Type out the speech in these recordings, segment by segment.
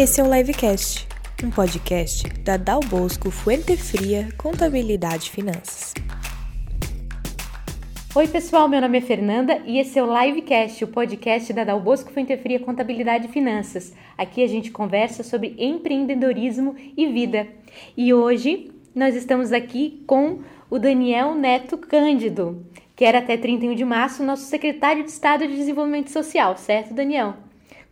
Esse é o Livecast, um podcast da Dal Bosco Fuente Fria Contabilidade e Finanças. Oi, pessoal, meu nome é Fernanda e esse é o Livecast, o podcast da Dal Bosco Fuente Fria Contabilidade e Finanças. Aqui a gente conversa sobre empreendedorismo e vida. E hoje nós estamos aqui com o Daniel Neto Cândido, que era até 31 de março nosso secretário de Estado de Desenvolvimento Social, certo, Daniel?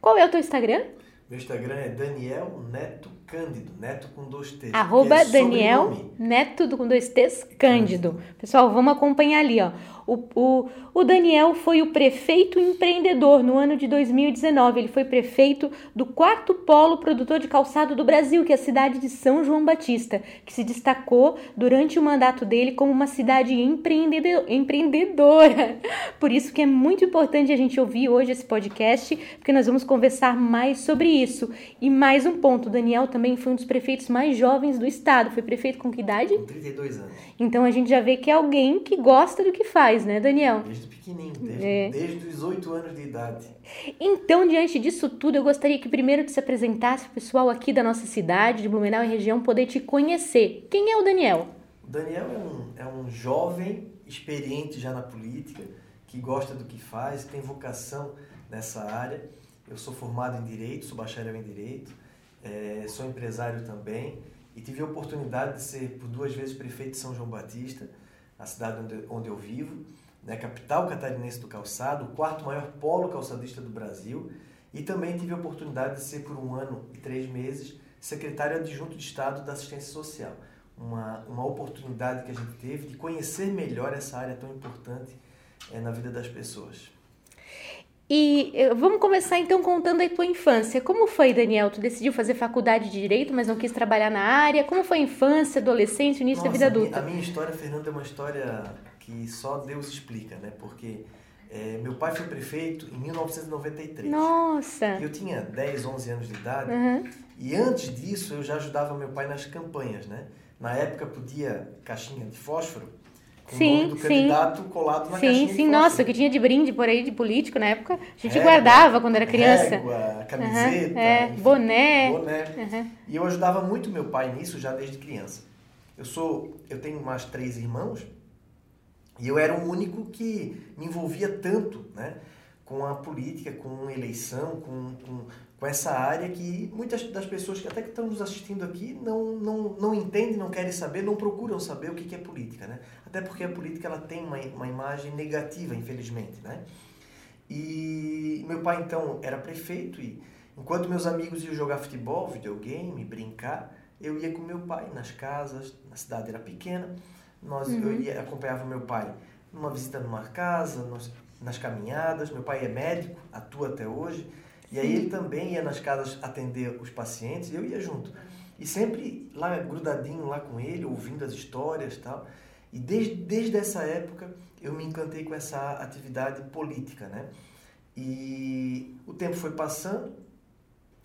Qual é o teu Instagram? Meu Instagram é Daniel Neto Cândido, Neto com dois T's. Arroba é Daniel sobrenome. Neto com dois T's Cândido. Pessoal, vamos acompanhar ali, ó. O, o, o Daniel foi o prefeito empreendedor no ano de 2019. Ele foi prefeito do quarto polo produtor de calçado do Brasil, que é a cidade de São João Batista, que se destacou durante o mandato dele como uma cidade empreendedor, empreendedora. Por isso que é muito importante a gente ouvir hoje esse podcast, porque nós vamos conversar mais sobre isso. E mais um ponto, o Daniel também foi um dos prefeitos mais jovens do estado. Foi prefeito com que idade? Com 32 anos. Então a gente já vê que é alguém que gosta do que faz, né, Daniel? Desde pequenininho, desde, É. desde os 8 anos de idade. Então, diante disso tudo, eu gostaria que primeiro tu se apresentasse o pessoal aqui da nossa cidade, de Blumenau e região, poder te conhecer. Quem é o Daniel? O Daniel é um, é um jovem experiente já na política, que gosta do que faz, tem vocação nessa área. Eu sou formado em Direito, sou bacharel em Direito, eh, sou empresário também e tive a oportunidade de ser por duas vezes prefeito de São João Batista, a cidade onde, onde eu vivo, né, capital catarinense do calçado, o quarto maior polo calçadista do Brasil e também tive a oportunidade de ser por um ano e três meses secretário adjunto de Estado da Assistência Social. Uma, uma oportunidade que a gente teve de conhecer melhor essa área tão importante eh, na vida das pessoas. E eh, vamos começar então contando a tua infância. Como foi, Daniel? Tu decidiu fazer faculdade de Direito, mas não quis trabalhar na área? Como foi a infância, adolescência, início da Nossa, vida a minha- adulta? A minha, história, Fernando, é uma história que só Deus explica, né? Porque eh, meu pai foi prefeito em 1993. Nossa! Eu tinha 10, 11 anos de idade Uhum. e antes disso eu já ajudava meu pai nas campanhas, né? Na época podia caixinha de fósforo com o Sim, nome do sim. candidato colado na Sim, caixinha sim, fósforo. nossa, o que tinha de brinde por aí de político na época, a gente Régua, guardava quando era criança. Régua, camiseta, Uhum, é, enfim, boné. boné. Uhum. E eu ajudava muito meu pai nisso já desde criança. Eu sou, eu tenho mais três irmãos e eu era o único que me envolvia tanto, né, com a política, com eleição, com, com, com essa área que muitas das pessoas que até que estão nos assistindo aqui não, não, não entendem, não querem saber, não procuram saber o que é política, né? Até porque a política ela tem uma, uma imagem negativa, infelizmente, né? E meu pai então era prefeito e enquanto meus amigos iam jogar futebol, videogame, brincar, eu ia com meu pai nas casas, a cidade era pequena, nós eu ia acompanhava meu pai numa visita numa casa, nos- nas caminhadas. Meu pai é médico, atua até hoje, e aí ele também ia nas casas atender os pacientes, e eu ia junto. E sempre lá grudadinho lá com ele, ouvindo as histórias, e tal. E desde desde essa época eu me encantei com essa atividade política, né? E o tempo foi passando.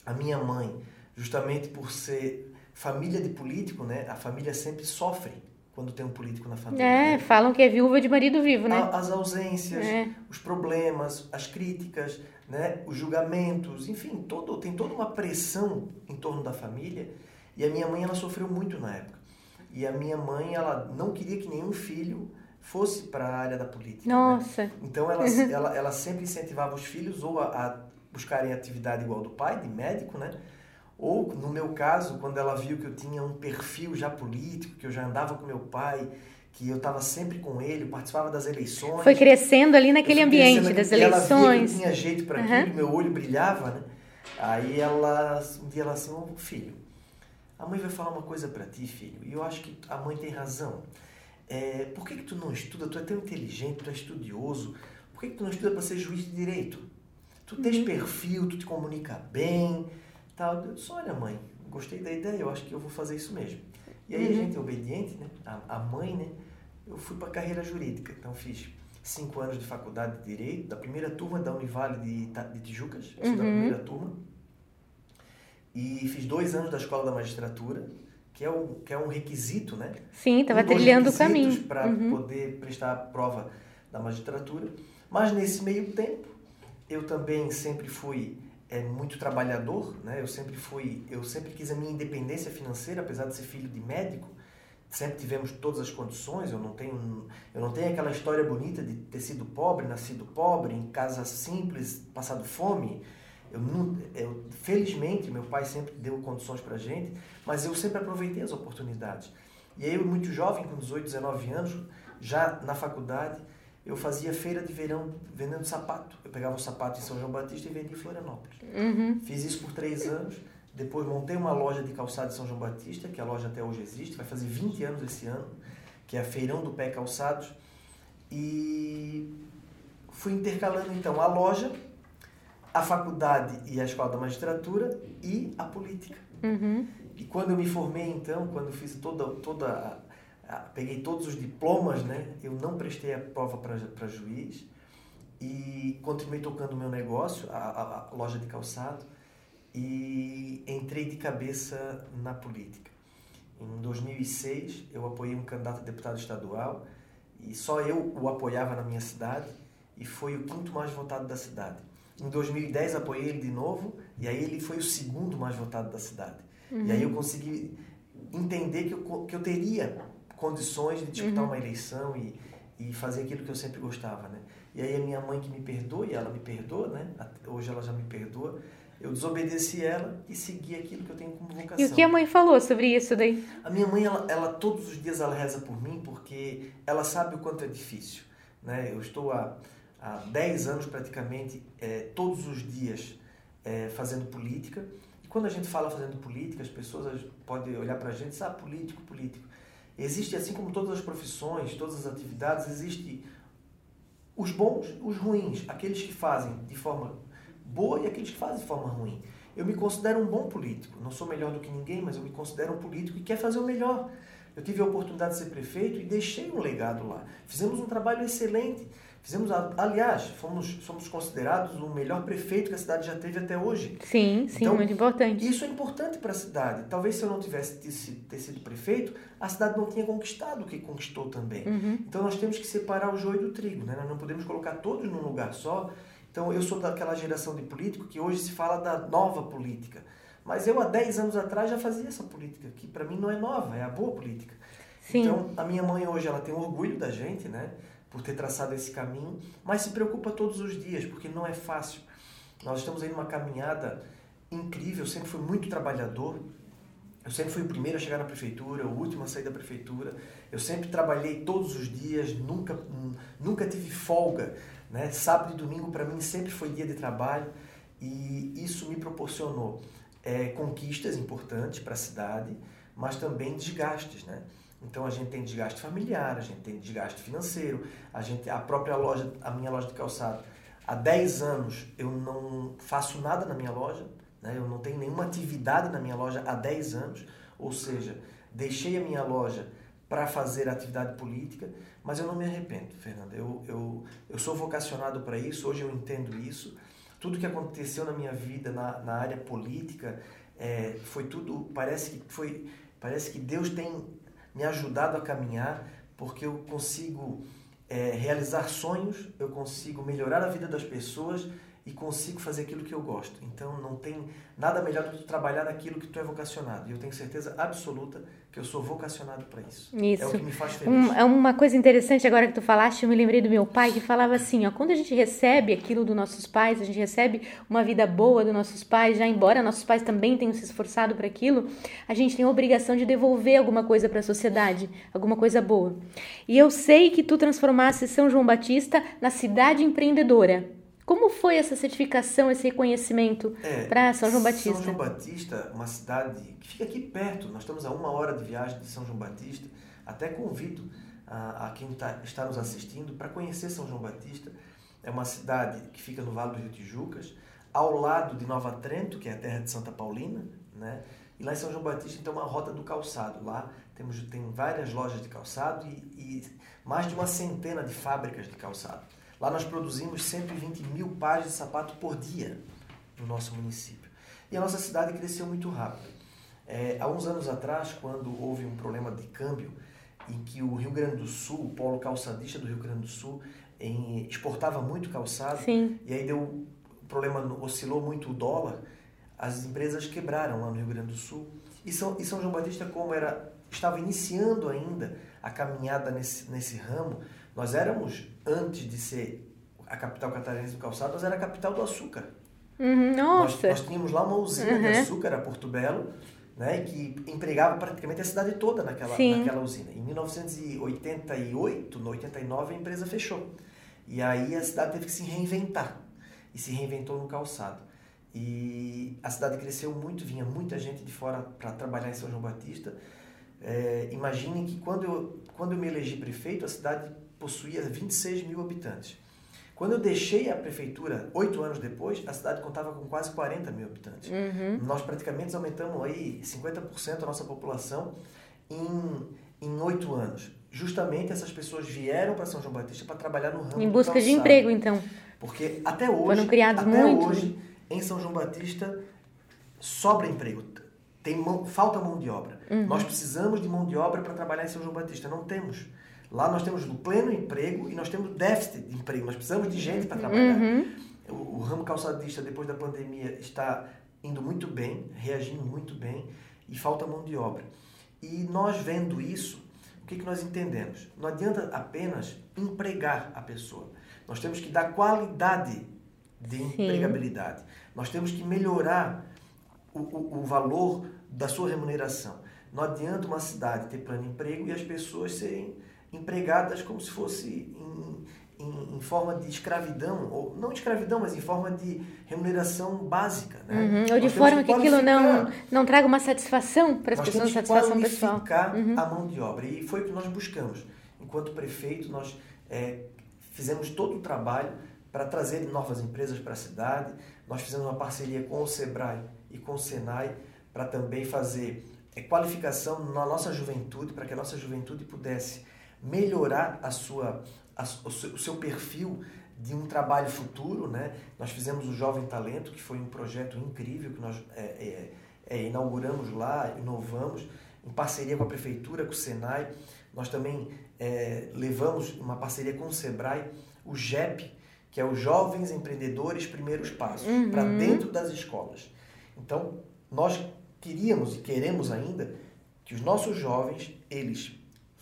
A minha mãe, justamente por ser família de político, né? A família sempre sofre quando tem um político na família. É, né? falam que é viúva de marido vivo, né? As ausências, É. os problemas, as críticas, né? os julgamentos, enfim, todo, tem toda uma pressão em torno da família. E a minha mãe, ela sofreu muito na época. E a minha mãe, ela não queria que nenhum filho fosse para a área da política. né? Nossa. Então ela, ela, ela sempre incentivava os filhos ou a, a buscarem atividade igual do pai, de médico, né? Ou, no meu caso, quando ela viu que eu tinha um perfil já político, que eu já andava com meu pai, que eu estava sempre com ele, participava das eleições. Foi crescendo ali naquele ambiente das naquele- e Ela via eleições. que tinha jeito para Uhum. aquilo, meu olho brilhava, né? Aí ela, um dia ela assim, "Ô, filho, a mãe vai falar uma coisa para ti, filho, e eu acho que a mãe tem razão. É, por que, que tu não estuda? Tu é tão inteligente, tu é estudioso. Por que, que tu não estuda para ser juiz de direito? Tu tens Uhum. perfil, tu te comunica bem, tal. Eu disse, olha mãe, gostei da ideia, eu acho que eu vou fazer isso mesmo. E aí a Uhum. gente, obediente, né? A, a mãe, né? Eu fui para a carreira jurídica. Então fiz cinco anos de faculdade de Direito, da primeira turma da Univale de, de Tijucas, sou da Uhum. primeira turma. E fiz dois anos da Escola da Magistratura, que é um, que é um requisito, né? Sim, estava um trilhando o caminho. Para Uhum. poder prestar a prova da magistratura. Mas nesse meio tempo, eu também sempre fui é muito trabalhador, né? Eu sempre fui, eu sempre quis a minha independência financeira, apesar de ser filho de médico. Sempre tivemos todas as condições. Eu não tenho, eu não tenho aquela história bonita de ter sido pobre, nascido pobre, em casa simples, passado fome. Eu, eu felizmente meu pai sempre deu condições para gente, mas eu sempre aproveitei as oportunidades. E aí eu muito jovem, com 18, 19 anos, já na faculdade, eu fazia feira de verão vendendo sapato. Eu pegava o sapato em São João Batista e vendia em Florianópolis. Uhum. Fiz isso por três anos. Depois montei uma loja de calçado em São João Batista, que a loja até hoje existe, vai fazer 20 anos esse ano, que é a Feirão do Pé Calçados. E fui intercalando então a loja, a faculdade e a escola da magistratura e a política. Uhum. E quando eu me formei então, quando fiz toda toda peguei todos os diplomas, né? Eu não prestei a prova para juiz e continuei tocando o meu negócio, a, a, a, loja de calçado, e entrei de cabeça na política. Em 2006, eu apoiei um candidato a deputado estadual e só eu o apoiava na minha cidade e foi o quinto mais votado da cidade. Em 2010, apoiei ele de novo e aí ele foi o segundo mais votado da cidade. Uhum. E aí eu consegui entender que eu, que eu teria condições de disputar uhum. uma eleição e, e fazer aquilo que eu sempre gostava, né? E aí a minha mãe que me perdoa, e ela me perdoa, né? Hoje ela já me perdoa. Eu desobedeci ela e segui aquilo que eu tenho como vocação. E o que a mãe falou sobre isso daí? A minha mãe, ela, ela todos os dias ela reza por mim porque ela sabe o quanto é difícil, né? Eu estou há, há 10 anos praticamente, é, todos os dias, é, fazendo política. E quando a gente fala fazendo política, as pessoas podem olhar para a gente e dizer, ah, político, político. Existe, assim como todas as profissões, todas as atividades, existe os bons, os ruins, aqueles que fazem de forma boa e aqueles que fazem de forma ruim. Eu me considero um bom político. Não sou melhor do que ninguém, mas eu me considero um político que quer fazer o melhor. Eu tive a oportunidade de ser prefeito e deixei um legado lá. Fizemos um trabalho excelente. Fizemos, aliás, fomos, somos considerados o melhor prefeito que a cidade já teve até hoje. Sim, sim, então, muito importante. Isso é importante para a cidade. Talvez se eu não tivesse ter sido prefeito, a cidade não tinha conquistado o que conquistou também. Uhum. Então nós temos que separar o joio do trigo, né? Nós não podemos colocar todos num lugar só. Então eu sou daquela geração de político que hoje se fala da nova política. Mas eu há 10 anos atrás já fazia essa política, que para mim não é nova, é a boa política. Sim. Então a minha mãe hoje ela tem orgulho da gente, né? Por ter traçado esse caminho, mas se preocupa todos os dias, porque não é fácil. Nós estamos aí numa caminhada incrível, eu sempre fui muito trabalhador, eu sempre fui o primeiro a chegar na prefeitura, o último a sair da prefeitura. Eu sempre trabalhei todos os dias, nunca, nunca tive folga. Né? Sábado e domingo para mim sempre foi dia de trabalho e isso me proporcionou é, conquistas importantes para a cidade, mas também desgastes. Né? Então a gente tem desgaste familiar, a gente tem desgaste financeiro, a gente a própria loja, a minha loja de calçado, há 10 anos eu não faço nada na minha loja, né? Eu não tenho nenhuma atividade na minha loja há 10 anos, ou seja, deixei a minha loja para fazer atividade política, mas eu não me arrependo, Fernanda. Eu, eu, eu sou vocacionado para isso, hoje eu entendo isso. Tudo que aconteceu na minha vida na, na área política é, foi tudo, parece que foi, parece que Deus tem me ajudado a caminhar, porque eu consigo é, realizar sonhos, eu consigo melhorar a vida das pessoas e consigo fazer aquilo que eu gosto. Então não tem nada melhor do que trabalhar naquilo que tu é vocacionado. E eu tenho certeza absoluta que eu sou vocacionado para isso. Isso. É o que me faz feliz. Um, é uma coisa interessante agora que tu falaste, eu me lembrei do meu pai que falava assim, ó, quando a gente recebe aquilo dos nossos pais, a gente recebe uma vida boa dos nossos pais, já embora nossos pais também tenham se esforçado para aquilo, a gente tem a obrigação de devolver alguma coisa para a sociedade, alguma coisa boa. E eu sei que tu transformaste São João Batista na cidade empreendedora. Como foi essa certificação, esse reconhecimento é, para São João Batista? São João Batista, uma cidade que fica aqui perto, nós estamos a uma hora de viagem de São João Batista. Até convido a, a quem tá, está nos assistindo para conhecer São João Batista. É uma cidade que fica no Vale do Rio Tijucas, ao lado de Nova Trento, que é a terra de Santa Paulina, né? E lá em São João Batista, então, uma rota do calçado. Lá temos tem várias lojas de calçado e, e mais de uma centena de fábricas de calçado. Lá nós produzimos 120 mil pares de sapato por dia no nosso município. E a nossa cidade cresceu muito rápido. É, há uns anos atrás, quando houve um problema de câmbio, em que o Rio Grande do Sul, o polo calçadista do Rio Grande do Sul, em, exportava muito calçado, Sim. e aí deu problema oscilou muito o dólar, as empresas quebraram lá no Rio Grande do Sul. E São, e São João Batista, como era estava iniciando ainda a caminhada nesse, nesse ramo, nós éramos, antes de ser a capital catarinense do calçado, nós era a capital do açúcar. Uhum, nossa! Nós, nós, tínhamos lá uma usina uhum. de açúcar, a Porto Belo, né, que empregava praticamente a cidade toda naquela, naquela usina. Em 1988, no 89, a empresa fechou. E aí a cidade teve que se reinventar. E se reinventou no calçado. E a cidade cresceu muito, vinha muita gente de fora para trabalhar em São João Batista. É, imaginem que quando eu, quando eu me elegi prefeito, a cidade possuía 26 mil habitantes. Quando eu deixei a prefeitura, oito anos depois, a cidade contava com quase 40 mil habitantes. Uhum. Nós praticamente aumentamos aí 50% da nossa população em oito anos. Justamente essas pessoas vieram para São João Batista para trabalhar no ramo Em busca de emprego, então. Porque até hoje, Foram criados até muito. hoje, em São João Batista, sobra emprego. Tem mão, falta mão de obra. Uhum. Nós precisamos de mão de obra para trabalhar em São João Batista. Não temos. Lá nós temos o pleno emprego e nós temos déficit de emprego. Nós precisamos de gente para trabalhar. Uhum. O, o, ramo calçadista, depois da pandemia, está indo muito bem, reagindo muito bem e falta mão de obra. E nós vendo isso, o que, que nós entendemos? Não adianta apenas empregar a pessoa. Nós temos que dar qualidade de Sim. empregabilidade. Nós temos que melhorar o, o, o valor da sua remuneração. Não adianta uma cidade ter plano de emprego e as pessoas serem empregadas como se fosse em, em, em, forma de escravidão, ou não de escravidão, mas em forma de remuneração básica. Né? Uhum, ou de forma que, que aquilo não, não traga uma satisfação para as pessoas, satisfação pessoal. Uhum. a mão de obra. E foi o que nós buscamos. Enquanto prefeito, nós é, fizemos todo o trabalho para trazer novas empresas para a cidade. Nós fizemos uma parceria com o SEBRAE e com o SENAI para também fazer é, qualificação na nossa juventude, para que a nossa juventude pudesse melhorar a sua, a, o, seu, o seu perfil de um trabalho futuro. Né? Nós fizemos o Jovem Talento, que foi um projeto incrível que nós é, é, é, inauguramos lá, inovamos, em parceria com a Prefeitura, com o Senai. Nós também é, levamos uma parceria com o Sebrae, o JEP, que é os Jovens Empreendedores Primeiros Passos, uhum. para dentro das escolas. Então, nós queríamos e queremos ainda que os nossos jovens, eles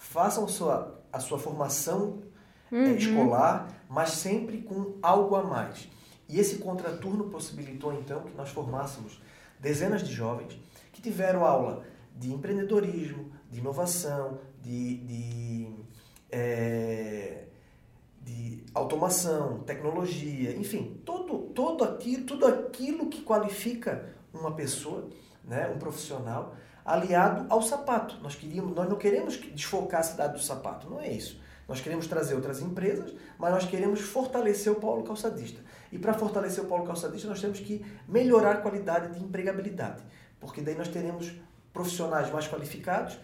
façam sua, a sua formação é, uhum. é, escolar, mas sempre com algo a mais. E esse contraturno possibilitou, então, que nós formássemos dezenas de jovens que tiveram aula de empreendedorismo, de inovação, de, de, é, de automação, tecnologia, enfim, todo, todo aquilo, tudo aquilo que qualifica uma pessoa, né, um profissional, aliado ao sapato. Nós, queríamos, nós não queremos desfocar a cidade do sapato, não é isso. Nós queremos trazer outras empresas, mas nós queremos fortalecer o polo calçadista. E para fortalecer o polo calçadista, nós temos que melhorar a qualidade de empregabilidade, porque daí nós teremos profissionais mais qualificados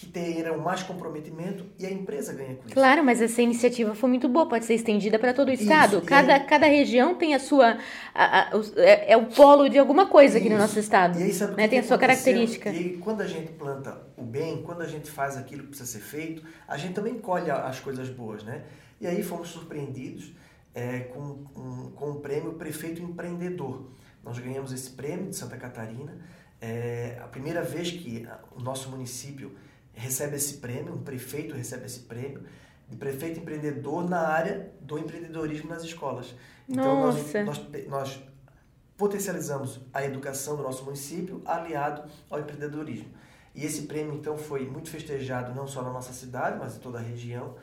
que terão mais comprometimento e a empresa ganha com isso. Claro, mas essa iniciativa foi muito boa, pode ser estendida para todo o estado. Isso, cada, cada região tem a sua. A, a, é, é, o polo de alguma coisa aqui isso. no nosso estado. E aí, sabe né? Tem a sua característica. E aí, quando a gente planta o bem, quando a gente faz aquilo que precisa ser feito, a gente também colhe as coisas boas, né? E aí fomos surpreendidos é, com, com, com o prêmio Prefeito Empreendedor. Nós ganhamos esse prêmio de Santa Catarina. É a primeira vez que o nosso município recebe esse prêmio, um prefeito recebe esse prêmio de prefeito empreendedor na área do empreendedorismo nas escolas. Então nós, nós, nós potencializamos a educação do nosso município aliado ao empreendedorismo. E esse prêmio então foi muito festejado não só na nossa cidade, mas em toda a região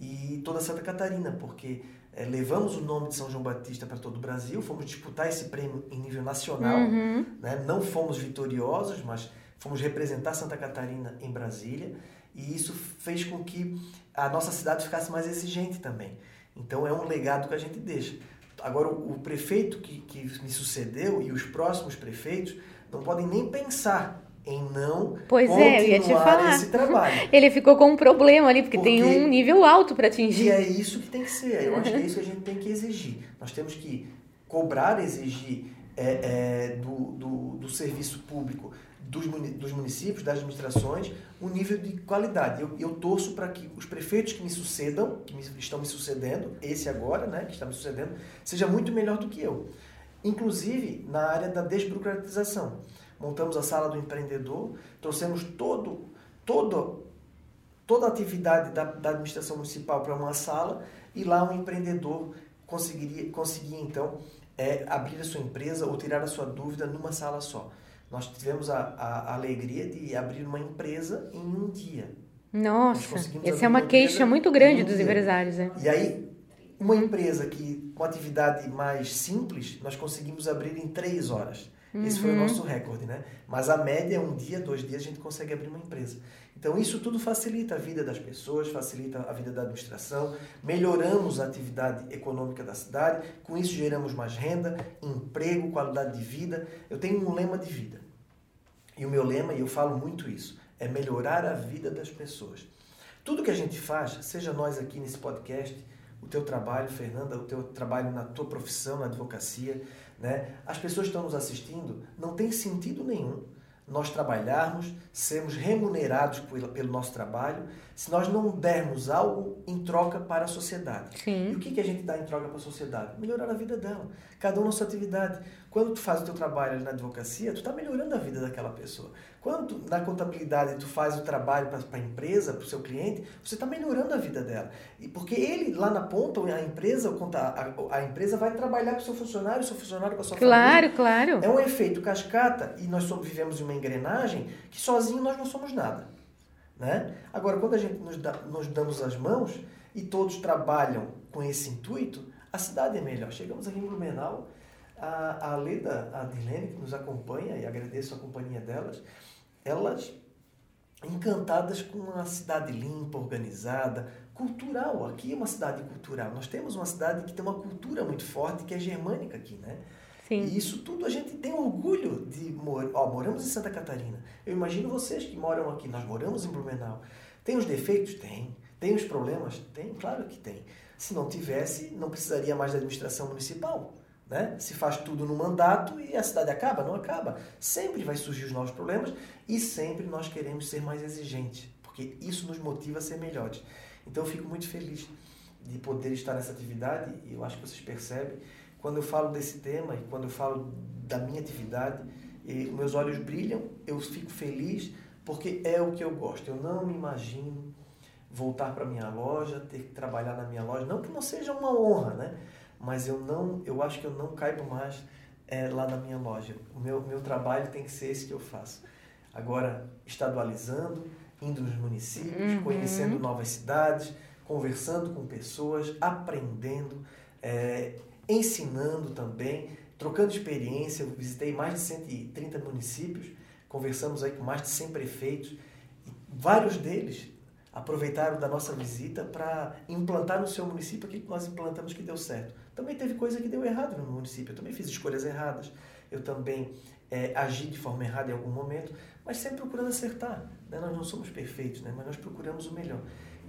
e toda Santa Catarina, porque é, levamos o nome de São João Batista para todo o Brasil, fomos disputar esse prêmio em nível nacional, uhum. né? não fomos vitoriosos, mas fomos representar Santa Catarina em Brasília e isso fez com que a nossa cidade ficasse mais exigente também. Então é um legado que a gente deixa. Agora, o, prefeito que, que me sucedeu e os próximos prefeitos não podem nem pensar em não pois continuar é, eu ia te falar. esse trabalho. Ele ficou com um problema ali, porque, porque, tem um nível alto para atingir. E é isso que tem que ser. Eu acho que é isso que a gente tem que exigir. Nós temos que cobrar, exigir é, é, do, do, do serviço público dos, dos municípios, das administrações, um nível de qualidade. Eu, eu torço para que os prefeitos que me sucedam, que me, estão me sucedendo, esse agora, né, que está me sucedendo, seja muito melhor do que eu. inclusive na área da desburocratização. Montamos a sala do empreendedor, trouxemos todo, todo, toda a atividade da, da administração municipal para uma sala e lá um empreendedor conseguiria, conseguia então é, abrir a sua empresa ou tirar a sua dúvida numa sala só. Nós tivemos a, a, a alegria de abrir uma empresa em um dia. Nossa, essa é uma queixa muito grande dos empresários. Né? E aí, uma empresa que com atividade mais simples, nós conseguimos abrir em três horas. Uhum. Esse foi o uhum. nosso recorde, né? Mas a média é um dia, dois dias a gente consegue abrir uma empresa. Então isso tudo facilita a vida das pessoas, facilita a vida da administração, melhoramos a atividade econômica da cidade, com isso geramos mais renda, emprego, qualidade de vida. Eu tenho um lema de vida. E o meu lema, e eu falo muito isso, é melhorar a vida das pessoas. Tudo que a gente faz, seja nós aqui nesse podcast, o teu trabalho, Fernanda, o teu trabalho na tua profissão, na advocacia, né? As pessoas que estão nos assistindo, não tem sentido nenhum nós trabalharmos, sermos remunerados pelo nosso trabalho, se nós não dermos algo em troca para a sociedade. Sim. E o que, que a gente dá em troca para a sociedade? Melhorar a vida dela. Cada um na sua atividade. Quando tu faz o teu trabalho ali na advocacia, tu está melhorando a vida daquela pessoa. Quando tu, na contabilidade tu faz o trabalho para a empresa, para o seu cliente, você está melhorando a vida dela. E porque ele, lá na ponta, a empresa, a, a empresa vai trabalhar com o seu funcionário, o seu funcionário com a sua claro, família. Claro, claro. É um efeito cascata e nós somos, vivemos em uma engrenagem que sozinho nós não somos nada. Né? Agora, quando a gente nos, dá, nos damos as mãos e todos trabalham com esse intuito, a cidade é melhor. Chegamos aqui em Blumenau a, a Leda, a Dilene, que nos acompanha, e agradeço a companhia delas, elas encantadas com uma cidade limpa, organizada, cultural. Aqui é uma cidade cultural. Nós temos uma cidade que tem uma cultura muito forte, que é germânica aqui, né? Sim. E isso tudo a gente tem orgulho de morar. Ó, moramos em Santa Catarina. Eu imagino vocês que moram aqui. Nós moramos em Blumenau. Tem os defeitos? Tem. Tem os problemas? Tem, claro que tem. Se não tivesse, não precisaria mais da administração municipal. Né? Se faz tudo no mandato e a cidade acaba? Não acaba. Sempre vai surgir os novos problemas e sempre nós queremos ser mais exigentes, porque isso nos motiva a ser melhores. Então eu fico muito feliz de poder estar nessa atividade e eu acho que vocês percebem. Quando eu falo desse tema e quando eu falo da minha atividade, meus olhos brilham, eu fico feliz porque é o que eu gosto. Eu não me imagino voltar para minha loja, ter que trabalhar na minha loja, não que não seja uma honra, né? Mas eu não, eu acho que eu não caibo mais é, lá na minha loja. O meu, meu trabalho tem que ser esse que eu faço. Agora, estadualizando, indo nos municípios, uhum. conhecendo novas cidades, conversando com pessoas, aprendendo, é, ensinando também, trocando experiência. Eu visitei mais de 130 municípios, conversamos aí com mais de 100 prefeitos, vários deles aproveitaram da nossa visita para implantar no seu município aquilo que nós implantamos que deu certo. Também teve coisa que deu errado no município, eu também fiz escolhas erradas, eu também é, agi de forma errada em algum momento, mas sempre procurando acertar. Né? Nós não somos perfeitos, né? mas nós procuramos o melhor.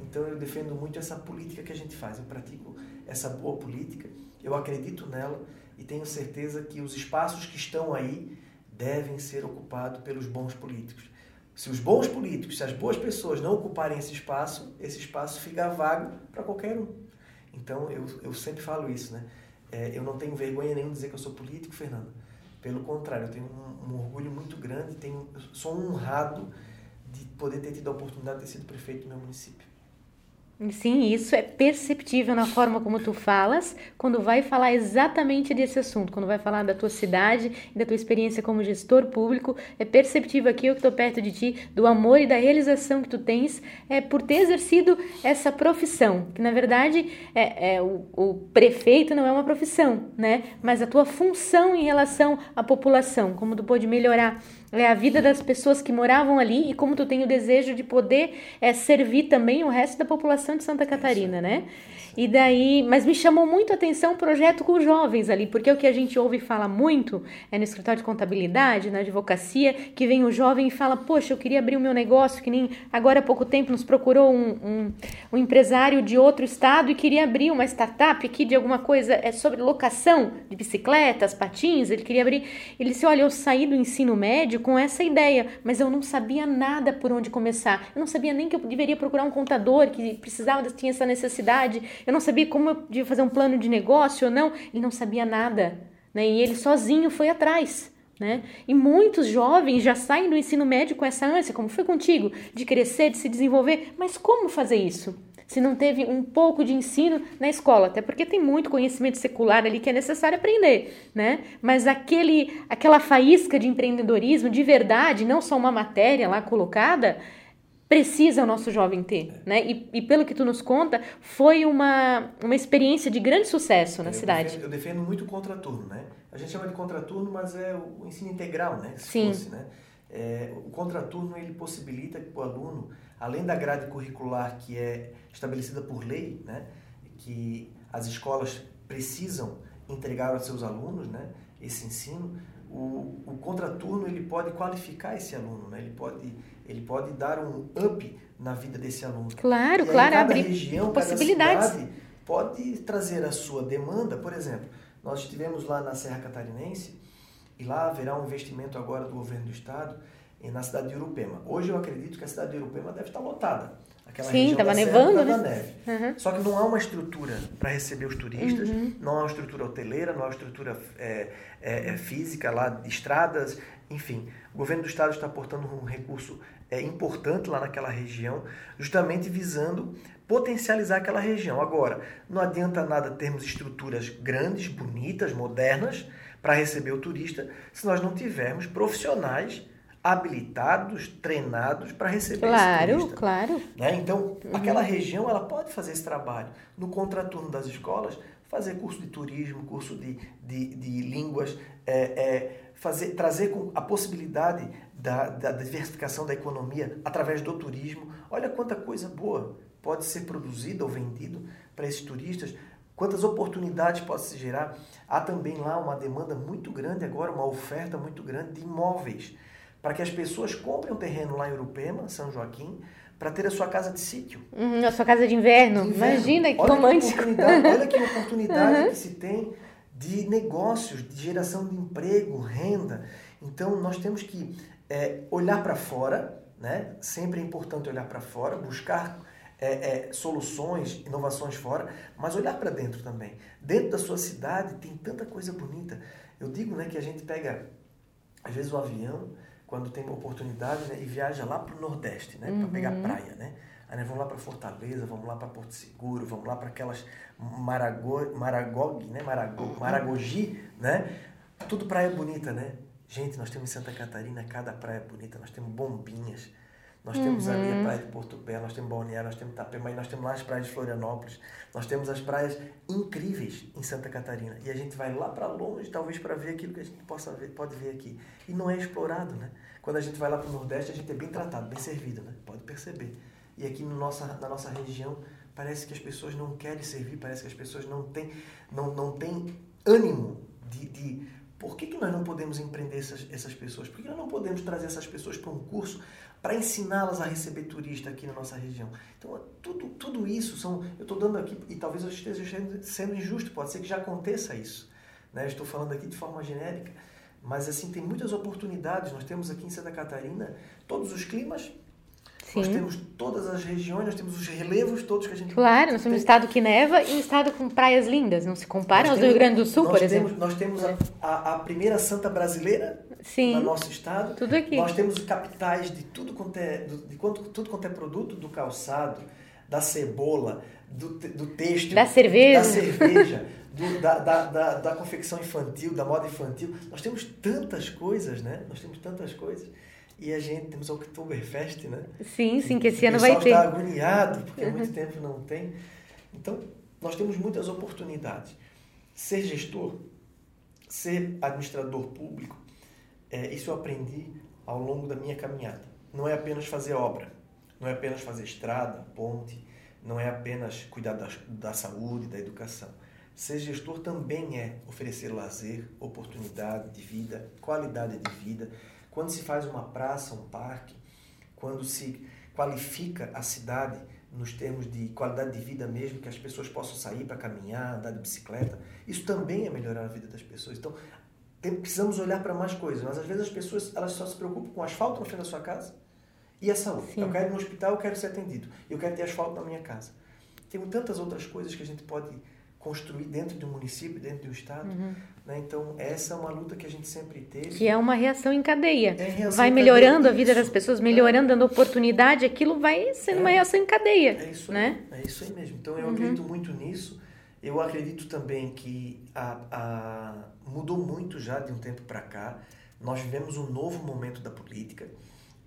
Então eu defendo muito essa política que a gente faz, eu pratico essa boa política, eu acredito nela e tenho certeza que os espaços que estão aí devem ser ocupados pelos bons políticos se os bons políticos, se as boas pessoas não ocuparem esse espaço, esse espaço fica vago para qualquer um. Então, eu, eu sempre falo isso, né? É, eu não tenho vergonha nenhuma de dizer que eu sou político, Fernando. Pelo contrário, eu tenho um, um orgulho muito grande, tenho, sou honrado de poder ter tido a oportunidade de ter sido prefeito do meu município. Sim, isso é perceptível na forma como tu falas, quando vai falar exatamente desse assunto, quando vai falar da tua cidade da tua experiência como gestor público, é perceptível aqui eu que estou perto de ti, do amor e da realização que tu tens é, por ter exercido essa profissão, que na verdade é, é o, o, prefeito não é uma profissão, né? Mas a tua função em relação à população, como tu pode melhorar é a vida das pessoas que moravam ali e como tu tem o desejo de poder é, servir também o resto da população de Santa Catarina, né? E daí, mas me chamou muito a atenção o projeto com jovens ali, porque o que a gente ouve e fala muito é no escritório de contabilidade, na advocacia, que vem o jovem e fala: Poxa, eu queria abrir o meu negócio, que nem agora há pouco tempo nos procurou um, um, um empresário de outro estado e queria abrir uma startup aqui de alguma coisa é sobre locação de bicicletas, patins. Ele queria abrir. Ele disse: Olha, eu saí do ensino médio com essa ideia, mas eu não sabia nada por onde começar. Eu não sabia nem que eu deveria procurar um contador que precisava, tinha essa necessidade. Eu não sabia como eu devia fazer um plano de negócio ou não. Ele não sabia nada. né? E ele sozinho foi atrás. Né? E muitos jovens já saem do ensino médio com essa ânsia, como foi contigo, de crescer, de se desenvolver. Mas como fazer isso? Se não teve um pouco de ensino na escola, até porque tem muito conhecimento secular ali que é necessário aprender, né? Mas aquele, aquela faísca de empreendedorismo de verdade, não só uma matéria lá colocada, precisa o nosso jovem ter, é. né? E, e, pelo que tu nos conta, foi uma, uma experiência de grande sucesso na eu cidade. Defendo, eu defendo muito o contraturno, né? A gente chama de contraturno, mas é o ensino integral, né? Se Sim. Fosse, né? É, o contraturno ele possibilita que o aluno, além da grade curricular que é estabelecida por lei, né? Que as escolas precisam entregar aos seus alunos, né? Esse ensino, o, o contraturno ele pode qualificar esse aluno, né? Ele pode ele pode dar um up na vida desse aluno. Claro, claro, cada abrir região, possibilidades. Pode trazer a sua demanda, por exemplo, nós estivemos lá na Serra Catarinense e lá haverá um investimento agora do governo do estado na cidade de Urupema. Hoje eu acredito que a cidade de Urupema deve estar lotada. Aquela Sim, estava nevando, né? Neve. Uhum. Só que não há uma estrutura para receber os turistas, uhum. não há uma estrutura hoteleira, não há uma estrutura é, é, é física lá de estradas, enfim. O governo do estado está aportando um recurso é, importante lá naquela região, justamente visando potencializar aquela região. Agora, não adianta nada termos estruturas grandes, bonitas, modernas para receber o turista, se nós não tivermos profissionais habilitados, treinados para receber claro, esse turista. Claro, claro. Né? Então, uhum. aquela região ela pode fazer esse trabalho. No contraturno das escolas, fazer curso de turismo, curso de, de, de línguas, é, é, fazer, trazer com a possibilidade da, da diversificação da economia através do turismo. Olha quanta coisa boa pode ser produzida ou vendido para esses turistas, quantas oportunidades pode se gerar. Há também lá uma demanda muito grande agora, uma oferta muito grande de imóveis, para que as pessoas comprem um terreno lá em Urupema, São Joaquim, para ter a sua casa de sítio. Uhum, a sua casa de inverno. de inverno. Imagina que olha romântico. Que olha que oportunidade uhum. que se tem de negócios, de geração de emprego, renda. Então, nós temos que é, olhar para fora, né? sempre é importante olhar para fora, buscar é, é, soluções, inovações fora, mas olhar para dentro também. Dentro da sua cidade tem tanta coisa bonita. Eu digo né, que a gente pega, às vezes, o avião, quando tem uma oportunidade, né, e viaja lá para o Nordeste, né, uhum. para pegar praia. Né? Aí né, vamos lá para Fortaleza, vamos lá para Porto Seguro, vamos lá para aquelas Marago, Maragog, né, uhum. Maragogi, né? Tudo praia bonita, né? Gente, nós temos em Santa Catarina cada praia bonita, nós temos bombinhas, nós temos uhum. ali a uhum. praia de Porto Belo, nós temos Balneário, nós temos Itapema, nós temos lá as praias de Florianópolis, nós temos as praias incríveis em Santa Catarina. E a gente vai lá para longe, talvez para ver aquilo que a gente possa ver, pode ver aqui. E não é explorado, né? Quando a gente vai lá para o Nordeste, a gente é bem tratado, bem servido, né? Pode perceber. E aqui no nossa, na nossa região, parece que as pessoas não querem servir, parece que as pessoas não têm, não, não têm ânimo de, de por que, que nós não podemos empreender essas, essas pessoas? Por que nós não podemos trazer essas pessoas para um curso para ensiná-las a receber turista aqui na nossa região. Então, tudo, tudo isso são. Eu estou dando aqui, e talvez eu esteja sendo injusto, pode ser que já aconteça isso. Né? estou falando aqui de forma genérica, mas assim, tem muitas oportunidades. Nós temos aqui em Santa Catarina todos os climas, Sim. Nós temos todas as regiões, nós temos os relevos todos que a gente Claro, nós temos um estado que neva e um estado com praias lindas, não se compara aos do Rio Grande do Sul, por temos, exemplo. Nós temos a, a, a, primeira santa brasileira Sim. no nosso estado. Tudo aqui. Nós temos capitais de tudo quanto é, de quanto, tudo quanto é produto do calçado, da cebola, do, do têxtil, da cerveja, da, cerveja do, da, da, da, da confecção infantil, da moda infantil. Nós temos tantas coisas, né? Nós temos tantas coisas. E a gente temos o Oktoberfest, né? Sim, sim, que esse ano vai ter. O está agoniado, porque há muito tempo não tem. Então, nós temos muitas oportunidades. Ser gestor, ser administrador público, é, isso eu aprendi ao longo da minha caminhada. Não é apenas fazer obra, não é apenas fazer estrada, ponte, não é apenas cuidar da, da saúde, da educação. Ser gestor também é oferecer lazer, oportunidade de vida, qualidade de vida, quando se faz uma praça, um parque, quando se qualifica a cidade nos termos de qualidade de vida mesmo, que as pessoas possam sair para caminhar, andar de bicicleta, isso também é melhorar a vida das pessoas. Então, tem, precisamos olhar para mais coisas, mas às vezes as pessoas elas só se preocupam com asfalto na frente da sua casa e a saúde. Sim. Eu quero ir no hospital, eu quero ser atendido, eu quero ter asfalto na minha casa. Tem tantas outras coisas que a gente pode construir dentro de um município, dentro de um estado. Uhum. Né? Então, essa é uma luta que a gente sempre teve. Que é uma reação em cadeia. É reação vai melhorando cadeia, a vida isso. das pessoas, melhorando, dando oportunidade, aquilo vai sendo uma É. reação em cadeia. É isso né? aí, é isso aí mesmo. Então eu Uhum. acredito muito nisso. Eu acredito também que a, a- mudou muito já de um tempo para cá. Nós vivemos um novo momento da política.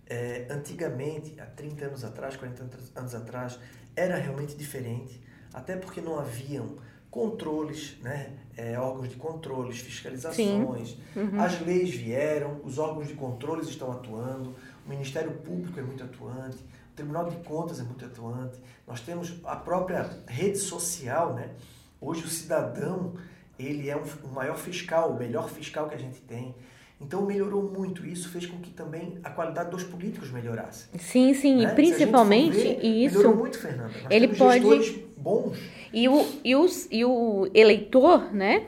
É, antigamente, há 30 anos atrás, 40 anos atrás, era realmente diferente, até porque não haviam controles, né? É, órgãos de controles, fiscalizações. Uhum. As leis vieram, os órgãos de controles estão atuando, o Ministério Público é muito atuante, o Tribunal de Contas é muito atuante. Nós temos a própria rede social, né? Hoje o cidadão, ele é um, o maior fiscal, o melhor fiscal que a gente tem. Então melhorou muito isso, fez com que também a qualidade dos políticos melhorasse. Sim, sim, né? e principalmente ver, isso. Melhorou muito, Fernanda. Nós ele pode- bons. E o, e, os, e o eleitor, né?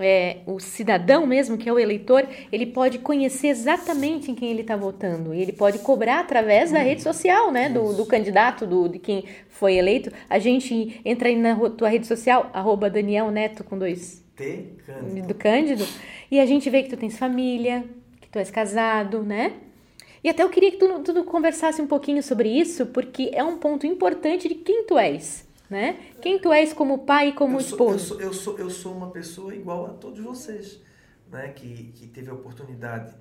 É, o cidadão mesmo, que é o eleitor, ele pode conhecer exatamente em quem ele está votando. E ele pode cobrar através da rede social, né? Do, do candidato, do, de quem foi eleito. A gente entra aí na tua rede social, arroba Daniel Neto com dois T, Cândido. do Cândido, e a gente vê que tu tens família, que tu és casado, né? E até eu queria que tu, tu conversasse um pouquinho sobre isso, porque é um ponto importante de quem tu és, né? Quem tu és como pai e como eu sou, eu, esposo. sou, eu, sou, eu sou uma pessoa igual a todos vocês, né? que, que teve a oportunidade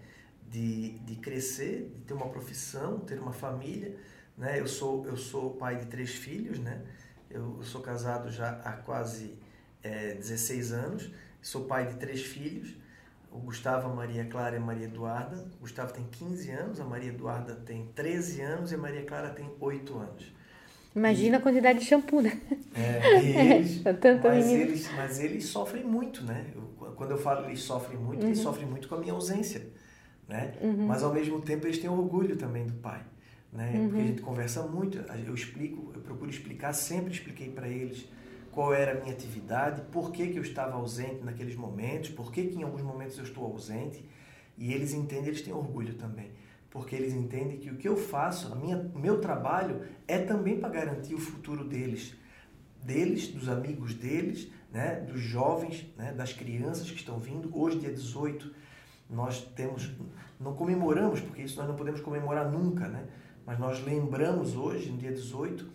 de, de crescer, de ter uma profissão, ter uma família. Né? Eu, sou, eu sou pai de três filhos, né? eu, eu sou casado já há quase é, 16 anos, sou pai de três filhos. O Gustavo, a Maria Clara e a Maria Eduarda. O Gustavo tem 15 anos, a Maria Eduarda tem 13 anos e a Maria Clara tem 8 anos. Imagina a quantidade de shampoo, né? É, e eles, Tanta mas, menina. eles, mas eles sofrem muito, né? Eu- quando eu falo eles sofrem muito, Uhum. eles sofrem muito com a minha ausência, né? Mas ao mesmo tempo eles têm orgulho também do pai, né? Uhum. Porque a gente conversa muito, eu explico, eu procuro explicar, sempre expliquei para eles qual era a minha atividade, por que, que eu estava ausente naqueles momentos, por que, que em alguns momentos eu estou ausente, e eles entendem, eles têm orgulho também, porque eles entendem que o que eu faço, a minha, meu trabalho é também para garantir o futuro deles, deles, dos amigos deles, né, dos jovens, né, das crianças que estão vindo. Hoje, dia 18, nós temos, não comemoramos, porque isso nós não podemos comemorar nunca, né? mas nós lembramos hoje, no dia 18,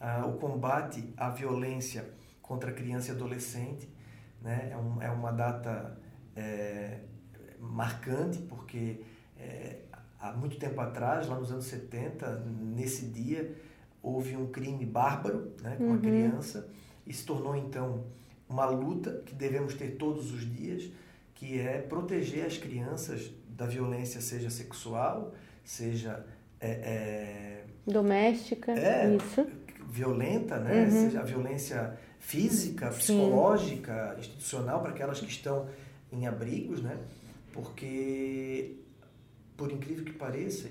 ah, o combate à violência contra criança e adolescente. Né? É, um, é uma data é, marcante, porque é, há muito tempo atrás, lá nos anos 70, nesse dia, houve um crime bárbaro né, com uma Uhum. criança e se tornou então uma luta que devemos ter todos os dias, que é proteger as crianças da violência, seja sexual, seja é, é, Doméstica, É. isso. violenta, né? Uhum. seja a violência física, Sim. psicológica, institucional para aquelas que estão em abrigos, né? Porque, por incrível que pareça,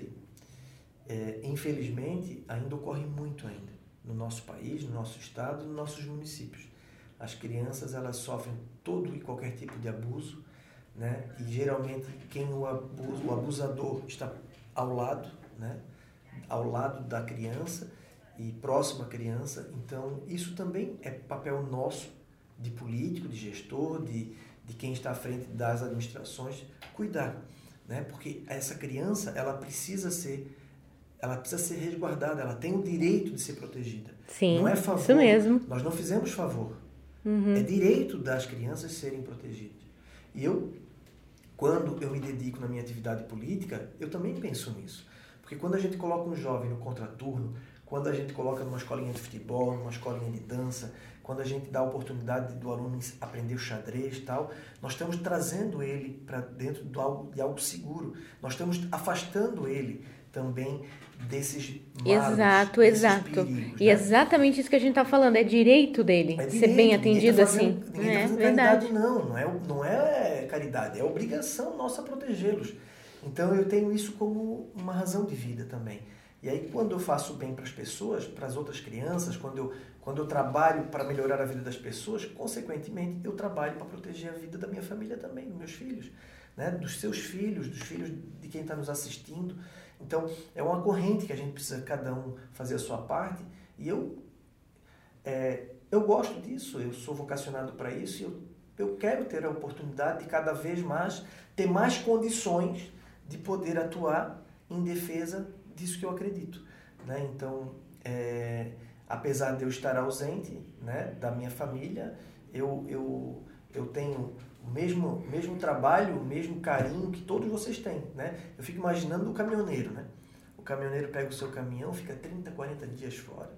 é, infelizmente, ainda ocorre muito ainda no nosso país, no nosso estado, nos nossos municípios. As crianças elas sofrem todo e qualquer tipo de abuso, né? E geralmente quem o abusa, o abusador está ao lado, né? Ao lado da criança e próximo à criança. Então isso também é papel nosso de político, de gestor, de, de quem está à frente das administrações cuidar, né? Porque essa criança ela precisa ser ela precisa ser resguardada, ela tem o direito de ser protegida. Sim, não é favor. isso mesmo. Nós não fizemos favor. Uhum. É direito das crianças serem protegidas. E eu, quando eu me dedico na minha atividade política, eu também penso nisso. Porque quando a gente coloca um jovem no contraturno, quando a gente coloca numa escolinha de futebol, numa escolinha de dança, quando a gente dá a oportunidade do aluno aprender o xadrez e tal, nós estamos trazendo ele para dentro de algo, de algo seguro. Nós estamos afastando ele também desses males, Exato, desses exato. perigos, E né? exatamente isso que a gente tá falando, é direito dele É ser direito, bem ninguém tá atendido fazendo- assim. Ninguém tá É fazendo verdade. caridade, não. Não é, não é caridade, é obrigação nossa protegê-los. Então eu tenho isso como uma razão de vida também. E aí quando eu faço bem para as pessoas, para as outras crianças, quando eu, quando eu trabalho para melhorar a vida das pessoas, consequentemente eu trabalho para proteger a vida da minha família também, dos meus filhos, né? dos seus filhos, dos filhos de quem está nos assistindo. Então é uma corrente que a gente precisa cada um fazer a sua parte. E eu é, eu gosto disso, eu sou vocacionado para isso e eu, eu quero ter a oportunidade de cada vez mais ter mais condições de poder atuar em defesa disso que eu acredito. Né? Então, é, apesar de eu estar ausente né, da minha família, eu, eu, eu tenho o mesmo, mesmo trabalho, o mesmo carinho que todos vocês têm. Né? Eu fico imaginando o caminhoneiro. Né? O caminhoneiro pega o seu caminhão, fica 30, 40 dias fora,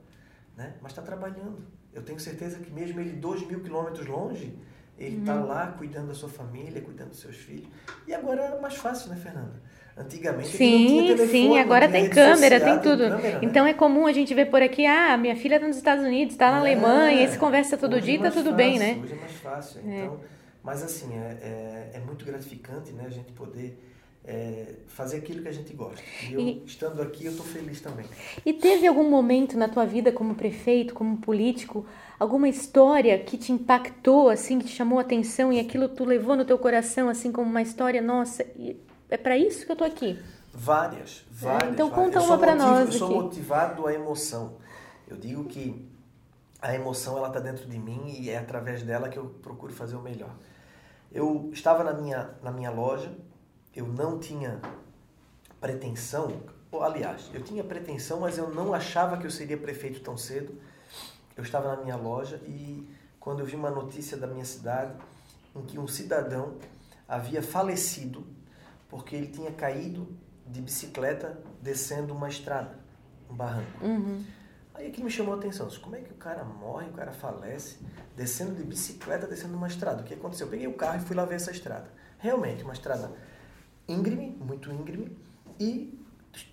né? mas está trabalhando. Eu tenho certeza que mesmo ele 2 mil quilômetros longe, ele está uhum. lá cuidando da sua família, cuidando dos seus filhos. E agora é mais fácil, né, Fernanda? Antigamente sim, telefone, sim, agora tem câmera, social, tem tudo. Tem câmera, né? Então é comum a gente ver por aqui, ah, minha filha está nos Estados Unidos, está na é, Alemanha, e se conversa todo hoje dia, é tá tudo fácil, bem, né? Hoje é mais fácil. É. Então, mas assim, é, é, é, muito gratificante, né, a gente poder é, fazer aquilo que a gente gosta. E eu, e, estando aqui, eu estou feliz também. E teve algum momento na tua vida como prefeito, como político, alguma história que te impactou, assim, que te chamou a atenção e aquilo tu levou no teu coração, assim, como uma história, nossa, é para isso que eu tô aqui? Várias, várias. É, então várias. conta uma para nós Eu sou motivado à emoção. Eu digo que a emoção ela está dentro de mim e é através dela que eu procuro fazer o melhor. Eu estava na minha, na minha loja, eu não tinha pretensão, ou, aliás, eu tinha pretensão, mas eu não achava que eu seria prefeito tão cedo eu estava na minha loja e quando eu vi uma notícia da minha cidade em que um cidadão havia falecido porque ele tinha caído de bicicleta descendo uma estrada, um barranco. Uhum. Aí aquilo me chamou a atenção. Como é que o cara morre, o cara falece, descendo de bicicleta, descendo uma estrada? O que aconteceu? Eu peguei o carro e fui lá ver essa estrada. Realmente, uma estrada íngreme, muito íngreme, e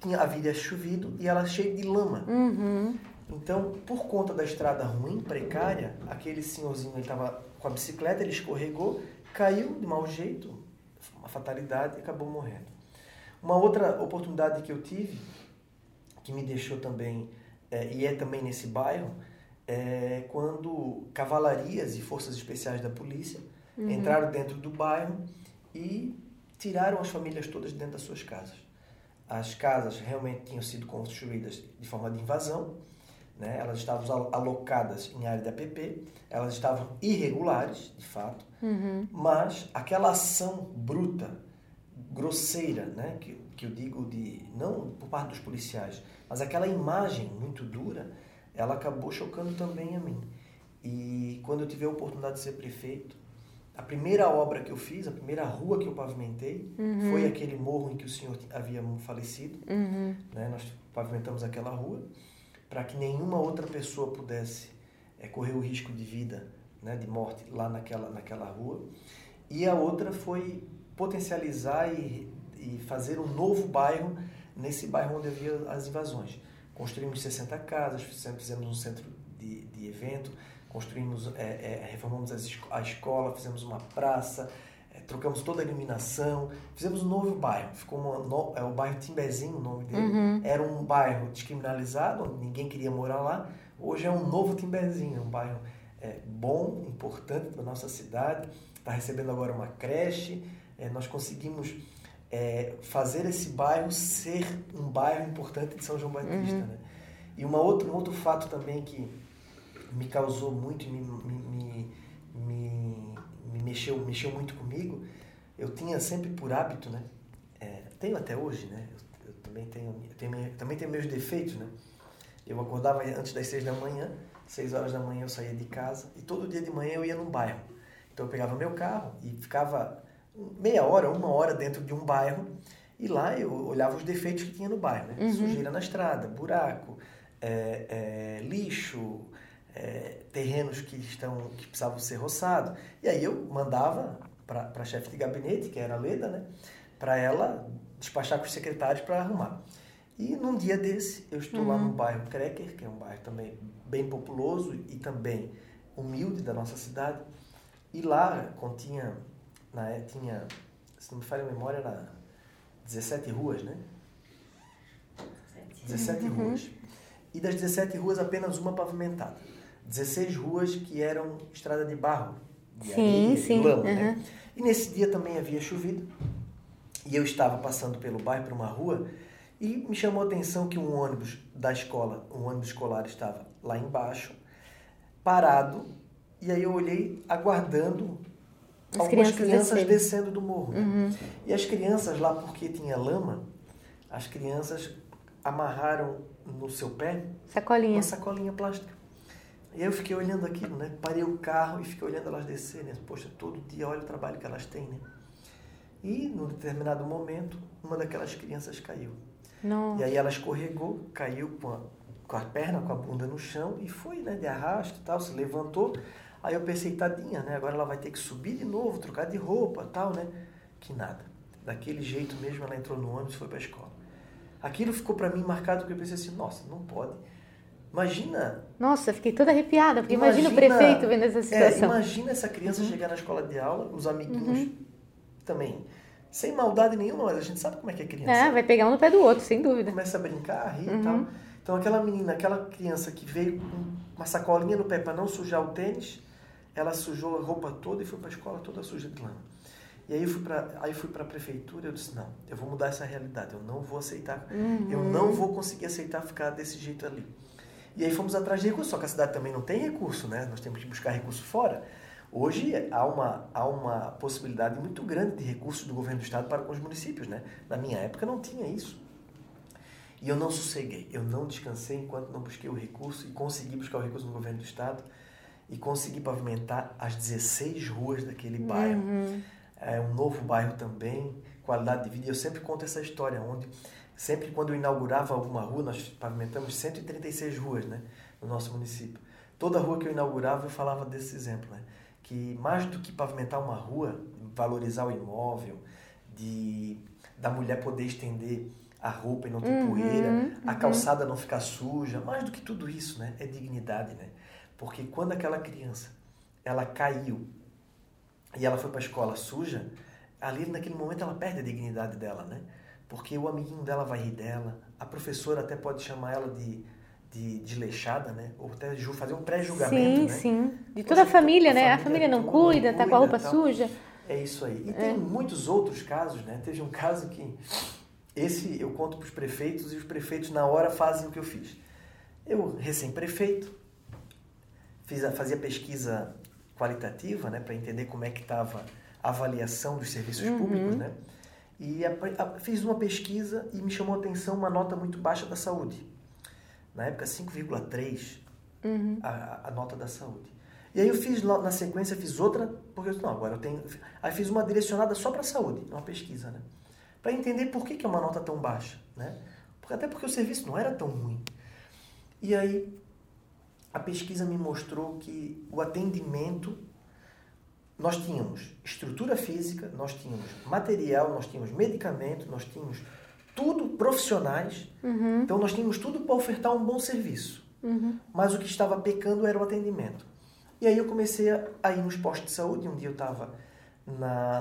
tinha, havia chovido e ela cheia de lama. Uhum. Então, por conta da estrada ruim, precária, aquele senhorzinho estava com a bicicleta, ele escorregou, caiu de mau jeito, uma fatalidade e acabou morrendo. Uma outra oportunidade que eu tive, que me deixou também, é, e é também nesse bairro, é quando cavalarias e forças especiais da polícia uhum. entraram dentro do bairro e tiraram as famílias todas dentro das suas casas. As casas realmente tinham sido construídas de forma de invasão, né? Elas estavam alocadas em área da APP, elas estavam irregulares, de fato, uhum. mas aquela ação bruta, grosseira, né? que, que eu digo de não por parte dos policiais, mas aquela imagem muito dura, ela acabou chocando também a mim. E quando eu tive a oportunidade de ser prefeito, a primeira obra que eu fiz, a primeira rua que eu pavimentei, uhum. foi aquele morro em que o senhor havia falecido. Uhum. Né? Nós pavimentamos aquela rua para que nenhuma outra pessoa pudesse é, correr o risco de vida, né, de morte lá naquela, naquela rua. E a outra foi potencializar e, e fazer um novo bairro nesse bairro onde havia as invasões. Construímos 60 casas, fizemos um centro de, de evento, construímos, é, é, reformamos a escola, fizemos uma praça, trocamos toda a iluminação, fizemos um novo bairro, ficou uma, no, é o bairro Timbezinho, o nome dele. Uhum. Era um bairro descriminalizado, ninguém queria morar lá. Hoje é um novo Timbezinho, um bairro é, bom, importante para nossa cidade. Está recebendo agora uma creche. É, nós conseguimos é, fazer esse bairro ser um bairro importante de São João Batista. Uhum. Né? E uma outra, um outro fato também que me causou muito, me, me, me me mexeu, mexeu muito comigo, eu tinha sempre por hábito, né? É, tenho até hoje, né? Eu, eu também tenho, eu tenho, também tenho meus defeitos, né? Eu acordava antes das seis da manhã, seis horas da manhã eu saía de casa e todo dia de manhã eu ia num bairro. Então eu pegava meu carro e ficava meia hora, uma hora dentro de um bairro e lá eu olhava os defeitos que tinha no bairro, né? Uhum. Sujeira na estrada, buraco, é, é, lixo, é, terrenos que estão que precisavam ser roçados. E aí eu mandava para a chefe de gabinete, que era a Leda, né, para ela despachar com os secretários para arrumar. E num dia desse, eu estou uhum. lá no bairro Cracker, que é um bairro também bem populoso e também humilde da nossa cidade. E lá continha, na, é, tinha, se não me falha a memória, era 17 ruas, né? 17 uhum. ruas. E das 17 ruas, apenas uma pavimentada. 16 ruas que eram estrada de barro, de sim, areia, sim. lama, uhum. né? E nesse dia também havia chovido e eu estava passando pelo bairro, por uma rua, e me chamou a atenção que um ônibus da escola, um ônibus escolar estava lá embaixo, parado, e aí eu olhei aguardando As algumas crianças crianças descendo do morro. né? Uhum. E as crianças lá, porque tinha lama, as crianças amarraram no seu pé Sacolinha. uma sacolinha plástica. E eu fiquei olhando aquilo, né? Parei o carro e fiquei olhando elas descerem. Poxa, todo dia olha o trabalho que elas têm, né? E, num determinado momento, uma daquelas crianças caiu. Nossa. E aí ela escorregou, caiu com a, com a perna, com a bunda no chão e foi, né? De arrasto e tal, se levantou. Aí eu pensei, tadinha, né? Agora ela vai ter que subir de novo, trocar de roupa tal, né? Que nada. Daquele jeito mesmo, ela entrou no ônibus e foi para a escola. Aquilo ficou para mim marcado porque eu pensei assim, nossa, não pode. Imagina Nossa, fiquei toda arrepiada, porque imagina, o prefeito vendo essa é, situação. imagina essa criança chegar na escola de aula, os amiguinhos também, sem maldade nenhuma, mas a gente sabe como é que é criança. É, vai pegar um no pé do outro, sem dúvida. Começa a brincar, a rir Uhum. e tal. Então aquela menina, aquela criança que veio com uma sacolinha no pé para não sujar o tênis, ela sujou a roupa toda e foi para a escola toda suja de lama. E aí eu fui para aí fui para a prefeitura, eu disse não, eu vou mudar essa realidade, eu não vou aceitar, eu Uhum. não vou conseguir aceitar ficar desse jeito ali. E aí fomos atrás de recursos, só que a cidade também não tem recurso, né? Nós temos que buscar recurso fora. Hoje há uma, há uma possibilidade muito grande de recursos do governo do estado para com os municípios, né? Na minha época não tinha isso. E eu não sosseguei, eu não descansei enquanto não busquei o recurso e consegui buscar o recurso no governo do estado e consegui pavimentar as 16 ruas daquele bairro. É um novo bairro também, qualidade de vida. E eu sempre conto essa história, onde sempre quando eu inaugurava alguma rua, nós pavimentamos 136 ruas né, no nosso município. Toda rua que eu inaugurava, eu falava desse exemplo, né? Que mais do que pavimentar uma rua, valorizar o imóvel, de da mulher poder estender a roupa e não ter Uhum, poeira, a uhum. calçada não ficar suja, mais do que tudo isso, né? É dignidade, né? Porque quando aquela criança, ela caiu e ela foi para a escola suja, ali naquele momento ela perde a dignidade dela, né? Porque o amiguinho dela vai rir dela, a professora até pode chamar ela de, de, de leixada, né? Ou até fazer um pré-julgamento, Sim, né? sim. De toda a família, a né? A família família não cuida, não tá com a roupa tal. suja. É isso aí. E tem muitos outros casos, né? Teve um caso que esse eu conto para os prefeitos e os prefeitos na hora fazem o que eu fiz. Eu, recém-prefeito, fiz a, fazia pesquisa qualitativa, né, para entender como é que estava a avaliação dos serviços públicos, né? E a- a- fiz uma pesquisa e me chamou a atenção uma nota muito baixa da saúde. Na época, 5,3 a, a nota da saúde. E aí eu fiz, na sequência, fiz outra, porque eu disse, não, agora eu tenho... Aí fiz uma direcionada só para a saúde, uma pesquisa, né? Para entender por que, que é uma nota tão baixa, né? Porque, até porque o serviço não era tão ruim. E aí a pesquisa me mostrou que o atendimento nós tínhamos estrutura física, nós tínhamos material, nós tínhamos medicamento, nós tínhamos tudo profissionais. Então nós tínhamos tudo para ofertar um bom serviço. Mas o que estava pecando era o atendimento. E aí eu comecei a, ir nos postos de saúde. Um dia eu estava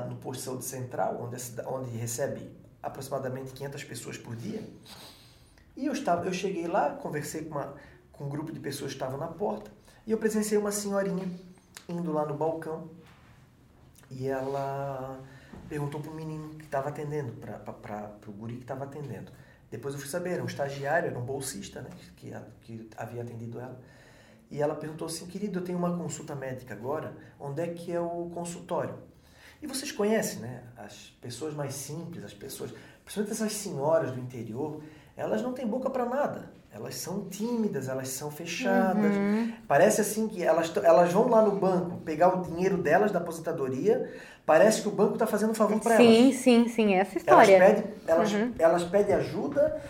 no posto de saúde central, onde, onde recebe aproximadamente 500 pessoas por dia. E eu, estava, eu cheguei lá, conversei com, uma, com um grupo de pessoas que estavam na porta, e eu presenciei uma senhorinha indo lá no balcão, e ela perguntou para o menino que estava atendendo, para o guri que estava atendendo. Depois eu fui saber, era um estagiário, era um bolsista, né, que, que havia atendido ela. E ela perguntou assim, querido, eu tenho uma consulta médica agora, onde é que é o consultório? E vocês conhecem, né? As pessoas mais simples, as pessoas, principalmente essas senhoras do interior, elas não têm boca para nada. Elas são tímidas, elas são fechadas. Parece assim que elas, elas vão lá no banco pegar o dinheiro delas da aposentadoria, parece que o banco está fazendo um favor para elas. Sim, sim, sim, essa Elas história. pedem, elas, elas pedem ajuda,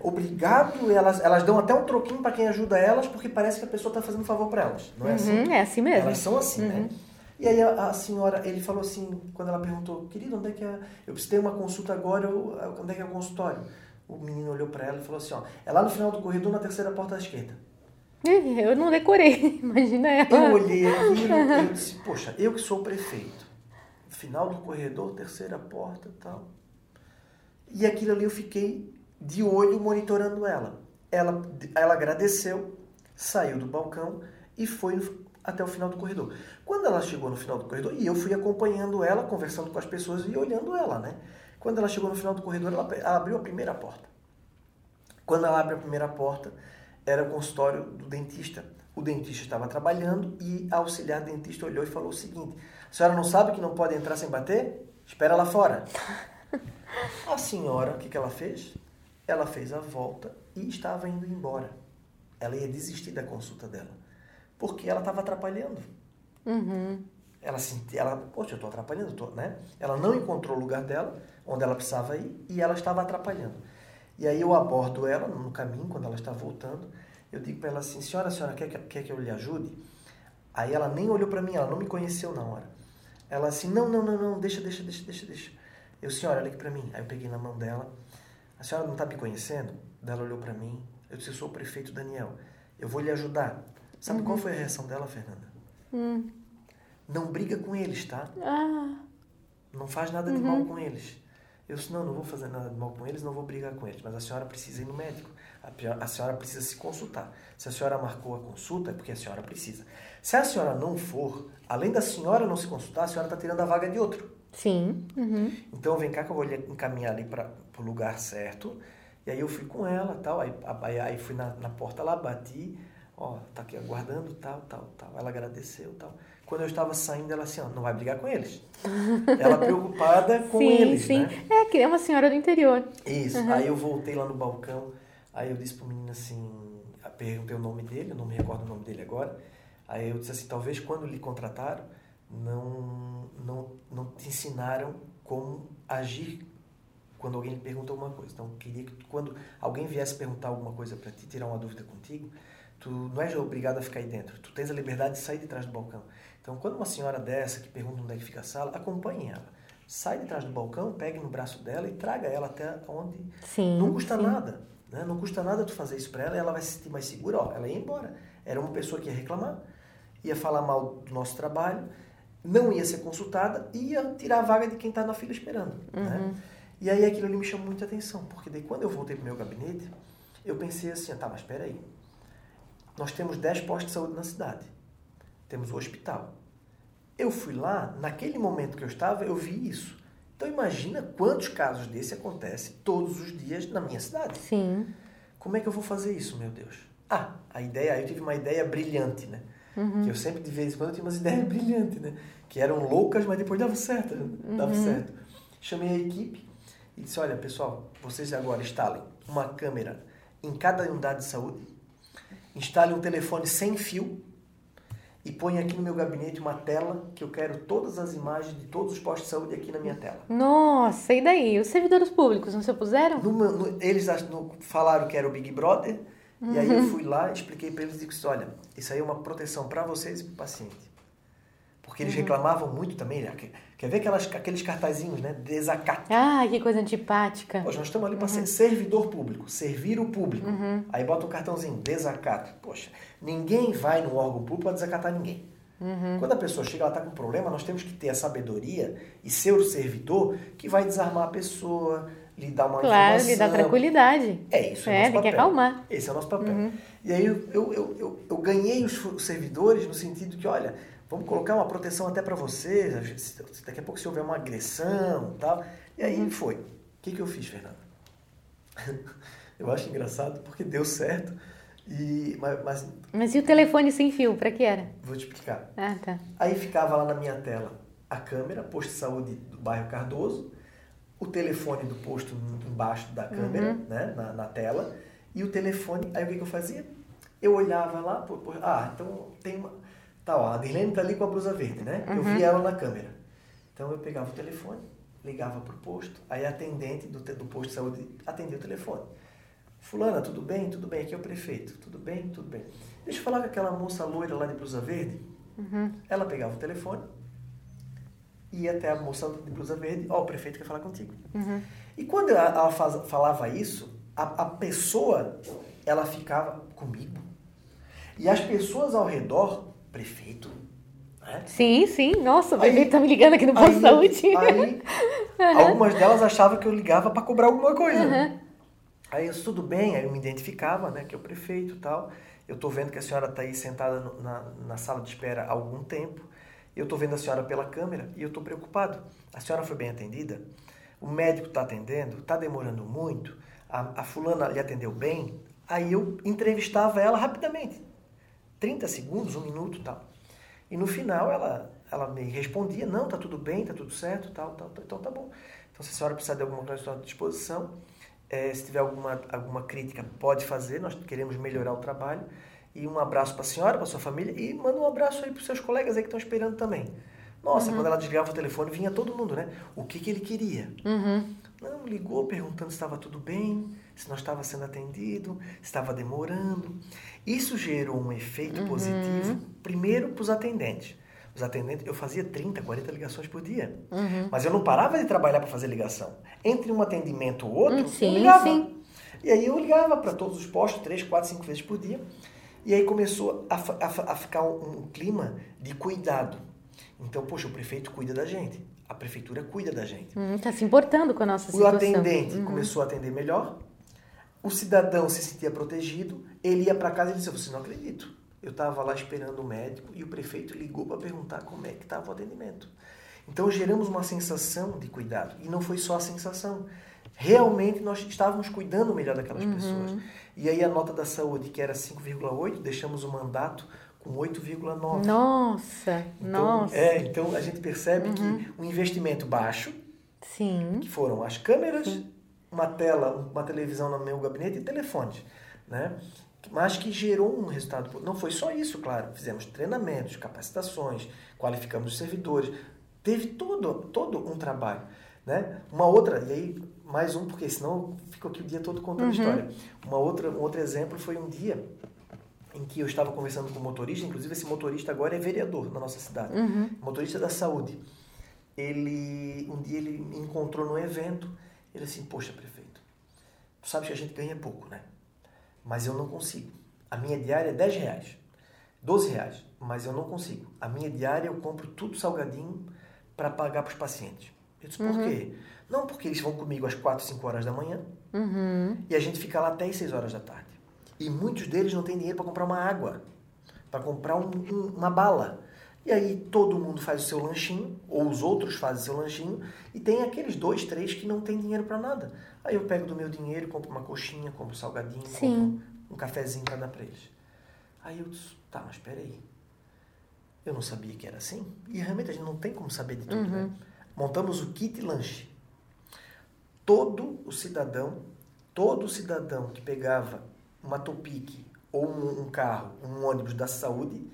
obrigado, elas, elas dão até um troquinho para quem ajuda elas, porque parece que a pessoa está fazendo um favor para elas. Não é assim? Uhum, é assim mesmo. Elas são assim, né? E aí a, a senhora, ele falou assim, quando ela perguntou, querido, onde é que é? Eu preciso ter uma consulta agora, eu, onde é que é o consultório? O menino olhou para ela e falou assim, ó, é lá no final do corredor, na terceira porta à esquerda. Eu não decorei, imagina Eu ela. olhei aquilo e eu disse, poxa, eu que sou o prefeito. Final do corredor, terceira porta e tal. E aquilo ali eu fiquei de olho monitorando ela. Ela, ela agradeceu, saiu do balcão e foi até o final do corredor. Quando ela chegou no final do corredor, e eu fui acompanhando ela, conversando com as pessoas e olhando ela, né? Quando ela chegou no final do corredor, ela, ela abriu a primeira porta. Quando ela abre a primeira porta, era o consultório do dentista, O dentista estava trabalhando e a auxiliar dentista olhou e falou o seguinte: A senhora não sabe que não pode entrar sem bater? Espera lá fora. A senhora, o que, que ela fez? Ela fez a volta e estava indo embora. Ela ia desistir da consulta dela. Porque ela estava atrapalhando. Uhum. Ela sentia, ela, poxa, eu estou atrapalhando, tô, né? Ela não encontrou o lugar dela, onde ela precisava ir, e ela estava atrapalhando. E aí eu abordo ela no caminho, quando ela está voltando, eu digo para ela assim, senhora, senhora quer que, quer que eu lhe ajude? Aí ela nem olhou para mim, ela não me conheceu na hora. Ela assim, não, não, não, não, deixa, deixa, deixa, deixa, deixa. Eu, senhora, olha aqui para mim. Aí eu peguei na mão dela, a senhora não está me conhecendo? Ela olhou para mim, eu disse, eu sou o prefeito Daniel, eu vou lhe ajudar. Sabe uhum. qual foi a reação dela, Fernanda? Uhum. Não briga com eles, tá? Ah. Não faz nada de mal com eles. Eu disse, não, não vou fazer nada de mal com eles, não vou brigar com eles. Mas a senhora precisa ir no médico. A, senhora precisa se consultar. Se a senhora marcou a consulta, é porque a senhora precisa. Se a senhora não for, além da senhora não se consultar, a senhora está tirando a vaga de outro. Sim. Uhum. Então vem cá que eu vou encaminhar ali para o lugar certo. E aí eu fui com ela, tal. Aí, aí fui na, na porta lá, bati. Ó, tá aqui aguardando, tal, tal, tal. Ela agradeceu, tal. Quando eu estava saindo, ela assim, ó, não vai brigar com eles. ela preocupada com sim, eles, sim. né? É, que é uma senhora do interior. Isso. Uhum. Aí eu voltei lá no balcão. Aí eu disse pro menino assim, perguntei o nome dele, eu não me recordo o nome dele agora. Aí eu disse assim, talvez quando lhe contrataram, não, não, não te ensinaram como agir quando alguém lhe pergunta alguma coisa. Então, eu queria que quando alguém viesse perguntar alguma coisa para ti, tirar uma dúvida contigo, tu não és obrigado a ficar aí dentro. Tu tens a liberdade de sair de trás do balcão. Então, quando uma senhora dessa que pergunta onde é que fica a sala, acompanhe ela. Sai de trás do balcão, pegue no braço dela e traga ela até onde sim, não custa sim. nada. Né? Não custa nada tu fazer isso para ela e ela vai se sentir mais segura. Ó, ela ia embora. Era uma pessoa que ia reclamar, ia falar mal do nosso trabalho, não ia ser consultada e ia tirar a vaga de quem está na fila esperando. Né? Uhum. Né? E aí aquilo ali me chamou muita atenção, porque daí quando eu voltei para o meu gabinete, eu pensei assim, tá, mas espera aí. Nós temos 10 postos de saúde na cidade. Temos o hospital. Eu fui lá, naquele momento que eu estava, eu vi isso. Então imagina quantos casos desse acontecem todos os dias na minha cidade. Sim. Como é que eu vou fazer isso, meu Deus? Ah, a ideia, eu tive uma ideia brilhante, né? Uhum. Que eu sempre, de vez em quando, eu tinha umas ideias brilhantes, né? Que eram loucas, mas depois dava certo. Dava Uhum. certo. Chamei a equipe e disse, olha, pessoal, vocês agora instalem uma câmera em cada unidade de saúde, instalem um telefone sem fio e põe aqui no meu gabinete uma tela que eu quero todas as imagens de todos os postos de saúde aqui na minha tela. Nossa, e daí? Os servidores públicos não se opuseram? No no- eles no- falaram que era o Big Brother, e aí eu fui lá, expliquei para eles e disse: olha, isso aí é uma proteção para vocês e para o paciente. Porque eles reclamavam muito também, né? Quer- ver aquelas, aqueles cartazinhos, né? Desacato. Ah, que coisa antipática. Poxa, nós estamos ali para ser servidor público, servir o público. Aí bota um cartãozinho, desacato. Poxa, ninguém vai no órgão público para desacatar ninguém. Quando a pessoa chega, ela está com problema, nós temos que ter a sabedoria e ser o servidor que vai desarmar a pessoa, lhe dar uma Claro, informação. lhe dá tranquilidade. É isso, é, É, tem que papel. acalmar. Esse é o nosso papel. E aí eu, eu, eu, eu, ganhei os servidores no sentido que, olha, vamos colocar uma proteção até para você, se- se daqui a pouco se houver uma agressão e tal. E aí foi. O que, que eu fiz, Fernanda? eu acho engraçado porque deu certo, e, mas, mas Mas e o telefone sem fio, pra que era? vou te explicar. Ah, tá. Aí ficava lá na minha tela a câmera, posto de saúde do bairro Cardoso, o telefone do posto embaixo da câmera, né, na, na tela, e o telefone. Aí o que, que eu fazia? Eu olhava lá, pô, pô, ah, então tem uma. Tá, ó, a Dirlene tá ali com a blusa verde, né? Eu vi ela na câmera. Então eu pegava o telefone, ligava pro posto, aí a atendente do, do posto de saúde atendia o telefone. Fulana, tudo bem? Tudo bem, aqui é o prefeito. Tudo bem? Tudo bem. Deixa eu falar com aquela moça loira lá de blusa verde. Ela pegava o telefone, ia até a moça de blusa verde, ó, o prefeito quer falar contigo. E quando ela, falava isso, a, a pessoa, ela ficava comigo. E as pessoas ao redor, prefeito, né? Sim, sim. Nossa, o prefeito tá me ligando aqui no posto de saúde. Aí, algumas delas achavam que eu ligava para cobrar alguma coisa. Aí eu, tudo bem, aí eu me identificava, né, que é o prefeito e tal. Eu tô vendo que a senhora tá aí sentada no- na, na sala de espera há algum tempo. Eu tô vendo a senhora pela câmera e eu tô preocupado. A senhora foi bem atendida? O médico tá atendendo? Tá demorando muito? A, a fulana lhe atendeu bem? Aí eu entrevistava ela rapidamente. 30 segundos, um minuto tal. E no final ela, ela me respondia, não, tá tudo bem, tá tudo certo, tal, tal, tal então tá bom. Então se a senhora precisar de alguma coisa, estou à disposição. É, se tiver alguma, alguma crítica, pode fazer, nós queremos melhorar o trabalho. E um abraço para a senhora, para sua família e manda um abraço aí para os seus colegas aí que estão esperando também. Nossa, uhum. quando ela desligava o telefone, vinha todo mundo, né? O que, que ele queria? Uhum. Não, ligou perguntando se estava tudo bem, se nós estava sendo atendido, se estava demorando. Isso gerou um efeito uhum. positivo, primeiro para os atendentes. Os atendentes, eu fazia 30, 40 ligações por dia. Uhum. Mas eu não parava de trabalhar para fazer ligação. Entre um atendimento ou outro, sim, eu ligava. Sim. E aí eu ligava para todos os postos, 3, 4, 5 vezes por dia. E aí começou a, a, a ficar um, um clima de cuidado. Então, poxa, o prefeito cuida da gente. A prefeitura cuida da gente. Está hum, se importando com a nossa o situação. O atendente uhum. começou a atender melhor. O cidadão se sentia protegido. Ele ia para casa e disse: Você não acredito. Eu estava lá esperando o médico e o prefeito ligou para perguntar como é que estava o atendimento. Então geramos uma sensação de cuidado. E não foi só a sensação. Realmente nós estávamos cuidando melhor daquelas uhum. pessoas. E aí a nota da saúde, que era 5,8, deixamos o mandato com 8,9. Nossa, então, nossa. É, então a gente percebe uhum. que um investimento baixo, Sim. que foram as câmeras, Sim. uma tela, uma televisão no meu gabinete e telefones, né? Mas que gerou um resultado. Não foi só isso, claro. Fizemos treinamentos, capacitações, qualificamos os servidores. Teve todo, todo um trabalho. Né? Uma outra, e aí mais um, porque senão eu fico aqui o dia todo contando uhum. história. Uma outra, um outro exemplo foi um dia em que eu estava conversando com um motorista, inclusive esse motorista agora é vereador na nossa cidade, uhum. motorista da saúde. Ele, um dia ele me encontrou num evento, ele assim, poxa prefeito, tu sabes que a gente ganha pouco, né? Mas eu não consigo. A minha diária é 10 reais, 12 reais, mas eu não consigo. A minha diária eu compro tudo salgadinho para pagar para os pacientes. Eu disse, por Uhum. quê? Não, porque eles vão comigo às 4, 5 horas da manhã Uhum. e a gente fica lá até às 6 horas da tarde. E muitos deles não têm dinheiro para comprar uma água, para comprar um, um, uma bala. E aí todo mundo faz o seu lanchinho, ou os outros fazem o seu lanchinho, e tem aqueles dois, três que não tem dinheiro para nada. Aí eu pego do meu dinheiro, compro uma coxinha, compro um salgadinho, Sim. compro um cafezinho para dar para eles. Aí eu disse, tá, mas peraí. Eu não sabia que era assim. E realmente a gente não tem como saber de tudo, Uhum. né? Montamos o kit lanche. Todo o cidadão, todo cidadão que pegava uma Topic ou um, um carro, um ônibus da saúde,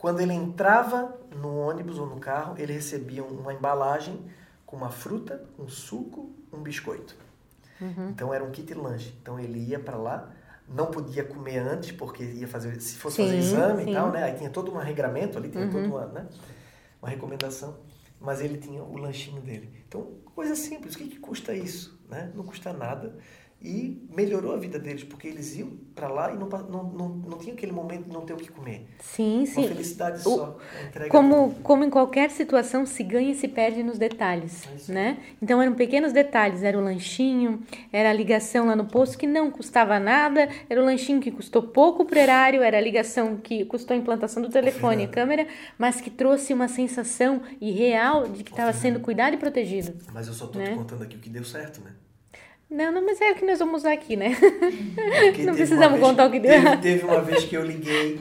quando ele entrava no ônibus ou no carro, ele recebia uma embalagem com uma fruta, um suco, um biscoito. Uhum. Então era um kit lanche. Então ele ia para lá, não podia comer antes porque ia fazer, se fosse Sim, fazer exame sim. e tal, né? Aí tinha todo um regramento ali, tinha Uhum. toda uma, né? uma recomendação. Mas ele tinha o lanchinho dele. Então, coisa simples. O que, que custa isso? Né? Não custa nada. E melhorou a vida deles, porque eles iam para lá e não, não, não, não tinha aquele momento de não ter o que comer. Sim, Uma sim. felicidade O- só. Como, como em qualquer situação, se ganha e se perde nos detalhes, É né? Então eram pequenos detalhes, era o lanchinho, era a ligação lá no posto que não custava nada, era o lanchinho que custou pouco pro erário, era a ligação que custou a implantação do telefone e câmera, mas que trouxe uma sensação irreal de que estava sendo cuidado e protegido. Mas eu só estou Né? te contando aqui o que deu certo, né? Não, não, mas é o que nós vamos usar aqui, né? Porque Não precisamos contar o que deu teve, teve uma vez que eu liguei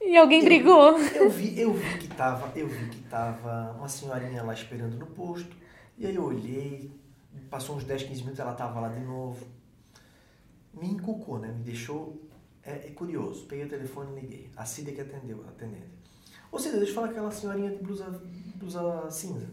E alguém brigou. Eu vi, eu vi que tava, eu vi que tava uma senhorinha lá esperando no posto. E aí eu olhei, passou uns 10, 15 minutos, ela tava lá de novo. Me encucou, né? Me deixou é, é curioso. Peguei o telefone e liguei. A Cida que atendeu, atendente. Ô Cida, deixa eu falar aquela senhorinha de blusa, blusa cinza.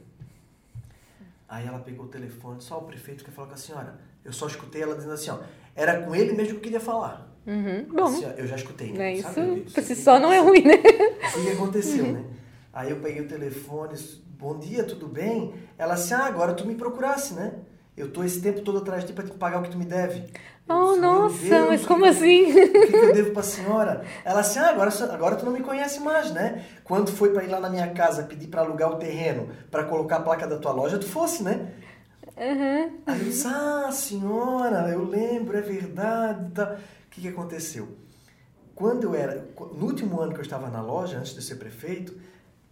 Aí ela pegou o telefone, só o prefeito quer falar com a senhora. Eu só escutei ela dizendo assim, ó, era com ele mesmo que eu queria falar. Uhum. Bom, Assim, ó, eu já escutei. né, Sabe, isso por si só não é ruim, né? o que aconteceu, né? Aí eu peguei o telefone, bom dia, tudo bem? Ela assim, ah, agora tu me procurasse, né? Eu tô esse tempo todo atrás de ti pra te pagar o que tu me deve. Eu Oh, disse, "Meu nossa, Deus, mas como que- assim? O que, que eu devo pra senhora? Ela assim, ah, agora, agora tu não me conhece mais, né? Quando foi pra ir lá na minha casa pedir pra alugar o terreno pra colocar a placa da tua loja, tu fosse, né? Uhum. Aí eu disse, ah, senhora, eu lembro, é verdade. Tá. O que, que aconteceu? Quando eu era, no último ano que eu estava na loja, antes de ser prefeito,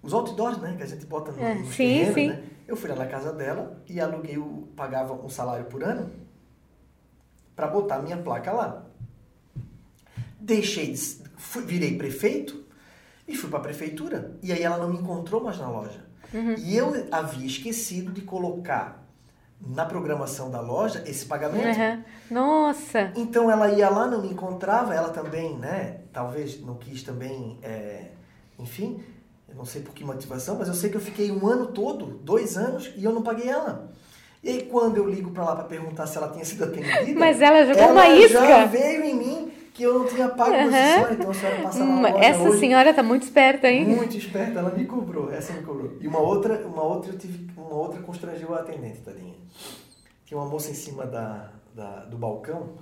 os outdoors, né, que a gente bota no, É, nos sim, terrenos, sim. né? Eu fui lá na casa dela e aluguei, o, pagava um salário por ano para botar minha placa lá. deixei, de, fui, virei prefeito e fui para a prefeitura. E aí ela não me encontrou mais na loja. Uhum. E eu havia esquecido de colocar na programação da loja esse pagamento. Uhum. Nossa! Então ela ia lá, não me encontrava, ela também, né? Talvez não quis também, é, enfim, eu não sei por que motivação, mas eu sei que eu fiquei um ano todo, dois anos, e eu não paguei ela. E aí quando eu ligo para lá para perguntar se ela tinha sido atendida, mas ela jogou ela uma isca. Já veio em mim que eu não tinha pago uhum. senhora, então a senhora passa na hum, loja Essa hoje, senhora tá muito esperta, hein? Muito esperta, ela me cobrou, essa me cobrou. E uma outra, uma outra eu tive, uma outra constrangeu a atendente, tadinha. Tinha uma moça em cima da, da, do balcão,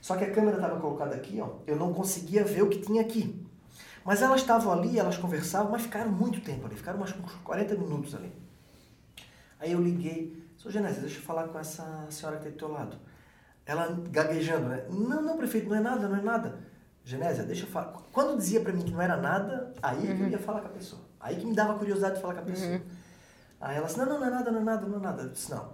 só que a câmera estava colocada aqui, ó, eu não conseguia ver o que tinha aqui. Mas elas estavam ali, elas conversavam, mas ficaram muito tempo ali, ficaram uns 40 minutos ali. Aí eu liguei, sou Genésio, deixa eu falar com essa senhora que está do teu lado. Ela gaguejando, né? Não, não, prefeito, não é nada, não é nada. Genésia, deixa eu falar. Quando dizia para mim que não era nada, aí uhum. eu ia falar com a pessoa. Aí que me dava curiosidade de falar com a pessoa. Uhum. Aí ela disse, não, não, não é nada, não é nada, não é nada. Eu disse, não,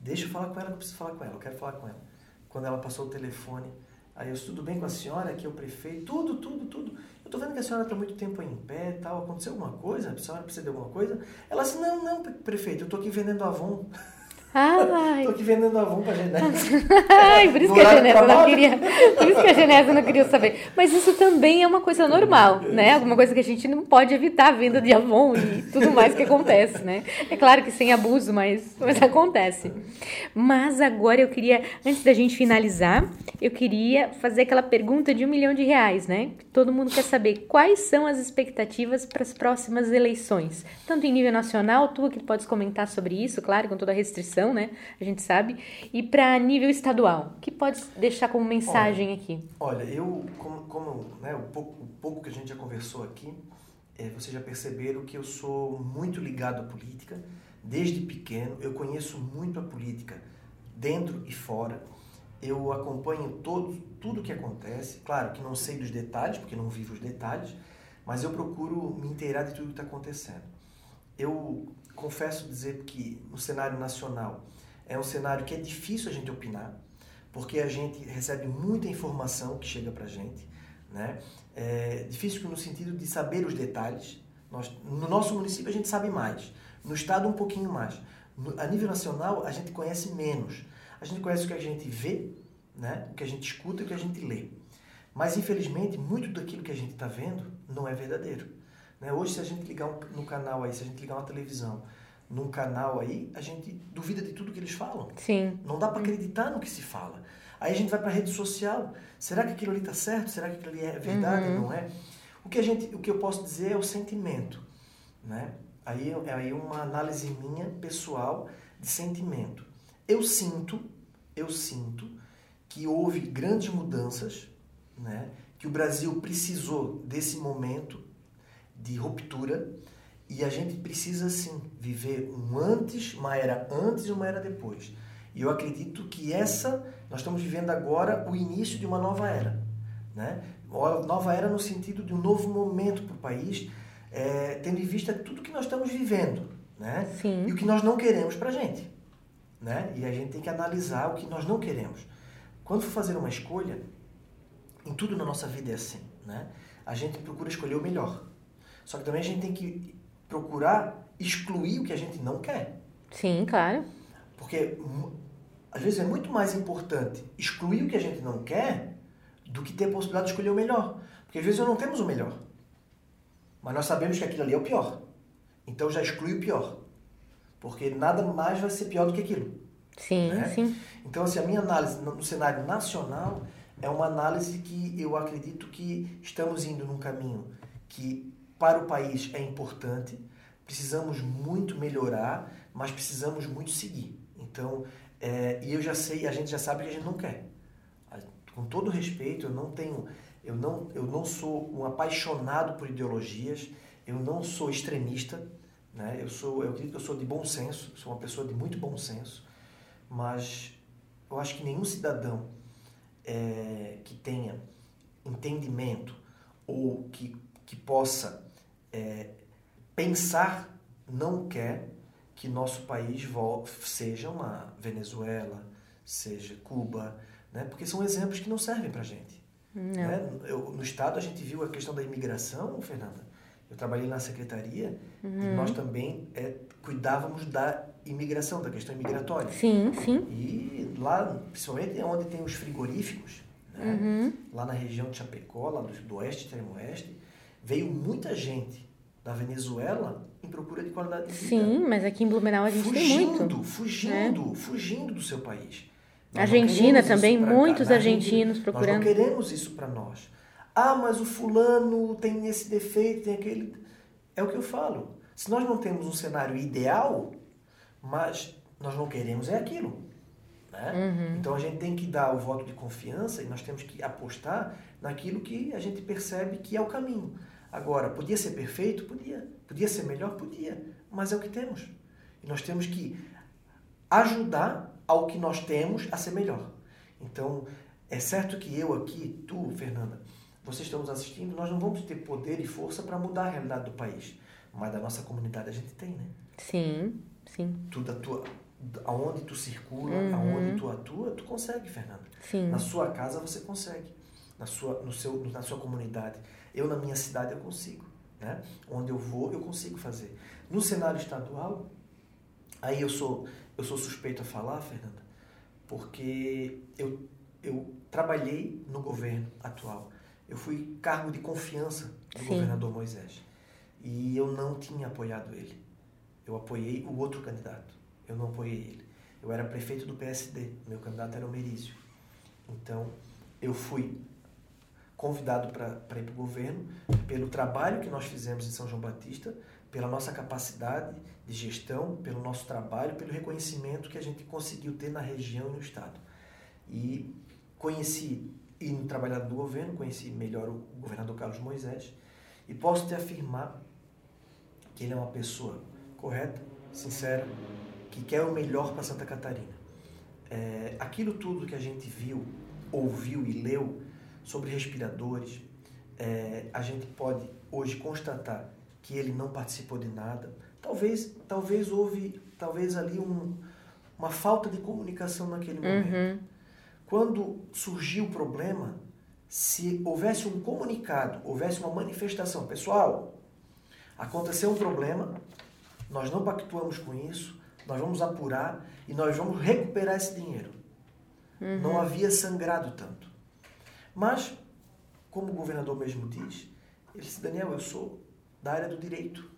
deixa eu falar com ela, que eu preciso falar com ela, eu quero falar com ela. Quando ela passou o telefone, aí eu tudo bem com a senhora, aqui é o prefeito, tudo, tudo, tudo. Eu tô vendo que a senhora está muito tempo em pé tal, aconteceu alguma coisa? A senhora precisa de alguma coisa? Ela disse, não, não, prefeito, eu tô aqui vendendo Avon. Ai. Tô aqui vendendo Avon pra Genésio. Ai, por isso que a Genésio não queria. Por isso que a Genésio não queria saber. Mas isso também é uma coisa normal, né? Alguma coisa que a gente não pode evitar a venda de Avon e tudo mais que acontece, né? É claro que sem abuso, mas, mas acontece. Mas agora eu queria, antes da gente finalizar, eu queria fazer aquela pergunta de um milhão de reais, né? Todo mundo quer saber quais são as expectativas para as próximas eleições. Tanto em nível nacional, tu que podes comentar sobre isso, claro, com toda a restrição né? A gente sabe. E para nível estadual, que pode deixar como mensagem olha, aqui? Olha, eu, como, como né, o, pouco, o pouco que a gente já conversou aqui, é, vocês já perceberam que eu sou muito ligado à política. Desde pequeno, eu conheço muito a política, dentro e fora. Eu acompanho todo, tudo o que acontece. Claro que não sei dos detalhes, porque não vivo os detalhes, mas eu procuro me inteirar de tudo que está acontecendo. Eu confesso dizer que no cenário nacional é um cenário que é difícil a gente opinar, porque a gente recebe muita informação que chega para a gente. Né? É difícil no sentido de saber os detalhes. Nós, no nosso município a gente sabe mais, no estado um pouquinho mais. No, a nível nacional a gente conhece menos. A gente conhece o que a gente vê, né? o que a gente escuta e o que a gente lê. Mas infelizmente muito daquilo que a gente está vendo não é verdadeiro. Né? Hoje, se a gente ligar um, no canal aí, se a gente ligar uma televisão num canal aí, a gente duvida de tudo que eles falam. Sim. Não dá para acreditar no que se fala. Aí a gente vai para a rede social. Será que aquilo ali está certo? Será que aquilo ali é verdade? Uhum. Não é? O que, a gente, o que eu posso dizer é o sentimento. Né? Aí é aí uma análise minha, pessoal, de sentimento. Eu sinto, eu sinto que houve grandes mudanças, né? que o Brasil precisou desse momento de ruptura e a gente precisa sim viver um antes, uma era antes e uma era depois. E eu acredito que essa nós estamos vivendo agora o início de uma nova era, né? Nova era no sentido de um novo momento para o país, é, tendo em vista tudo que nós estamos vivendo, né? Sim. E o que nós não queremos para a gente, né? E a gente tem que analisar o que nós não queremos. Quando for fazer uma escolha, em tudo na nossa vida é assim, né? A gente procura escolher o melhor. Só que também a gente tem que procurar excluir o que a gente não quer. Sim, claro. Porque às vezes é muito mais importante excluir o que a gente não quer do que ter a possibilidade de escolher o melhor. Porque às vezes não temos o melhor. Mas nós sabemos que aquilo ali é o pior. Então já exclui o pior. Porque nada mais vai ser pior do que aquilo. Sim, né? sim. Então, assim, a minha análise no cenário nacional é uma análise que eu acredito que estamos indo num caminho que para o país é importante, precisamos muito melhorar, mas precisamos muito seguir. Então, é, e eu já sei, a gente já sabe que a gente não quer. Com todo respeito, eu não tenho, eu não, eu não sou um apaixonado por ideologias, eu não sou extremista, né? Eu sou, eu acredito que eu sou de bom senso, sou uma pessoa de muito bom senso, mas eu acho que nenhum cidadão é, que tenha entendimento ou que, que possa é, pensar não quer que nosso país seja uma Venezuela, seja Cuba, né? porque são exemplos que não servem para gente. Né? Eu, no Estado, a gente viu a questão da imigração, Fernanda. Eu trabalhei na secretaria uhum. e nós também é, cuidávamos da imigração, da questão imigratória. Sim, sim. E lá, principalmente onde tem os frigoríficos, né? uhum. lá na região de Chapecó, lá do, do oeste, extremo oeste, veio muita gente da Venezuela em procura de qualidade de vida. Sim, mas aqui em Blumenau a gente fugindo, tem muito. Fugindo, né? fugindo do seu país. Nós Argentina também, muitos argentinos procurando. Nós não queremos isso para nós. Ah, mas o fulano tem esse defeito, tem aquele. É o que eu falo. Se nós não temos um cenário ideal, mas nós não queremos é aquilo. Né? Uhum. Então a gente tem que dar o voto de confiança e nós temos que apostar naquilo que a gente percebe que é o caminho. Agora, podia ser perfeito? Podia. Podia ser melhor? Podia. Mas é o que temos. E nós temos que ajudar ao que nós temos a ser melhor. Então, é certo que eu aqui, tu, Fernanda, vocês estamos assistindo, nós não vamos ter poder e força para mudar a realidade do país. Mas da nossa comunidade a gente tem, né? Sim, sim. Tu, da tua, aonde tu circula, uhum. aonde tu atua, tu consegue, Fernanda. Sim. Na sua casa você consegue. Na sua, no seu, na sua comunidade. Eu, na minha cidade, eu consigo. Né? Onde eu vou, eu consigo fazer. No cenário estadual, aí eu sou, eu sou suspeito a falar, Fernanda, porque eu, eu trabalhei no governo atual. Eu fui cargo de confiança do Sim. governador Moisés. E eu não tinha apoiado ele. Eu apoiei o outro candidato. Eu não apoiei ele. Eu era prefeito do PSD. Meu candidato era o Merício. Então, eu fui convidado para ir para o governo pelo trabalho que nós fizemos em São João Batista, pela nossa capacidade de gestão, pelo nosso trabalho, pelo reconhecimento que a gente conseguiu ter na região e no estado. E conheci, indo trabalhar do governo, conheci melhor o governador Carlos Moisés e posso te afirmar que ele é uma pessoa correta, sincera, que quer o melhor para Santa Catarina. É, aquilo tudo que a gente viu, ouviu e leu sobre respiradores, é, a gente pode hoje constatar que ele não participou de nada. Talvez, talvez houve, talvez ali um, uma falta de comunicação naquele momento. Uhum. Quando surgiu o problema, se houvesse um comunicado, houvesse uma manifestação, pessoal, aconteceu um problema, nós não pactuamos com isso, nós vamos apurar e nós vamos recuperar esse dinheiro. Uhum. Não havia sangrado tanto. Mas, como o governador mesmo diz, ele disse, Daniel, eu sou da área do direito.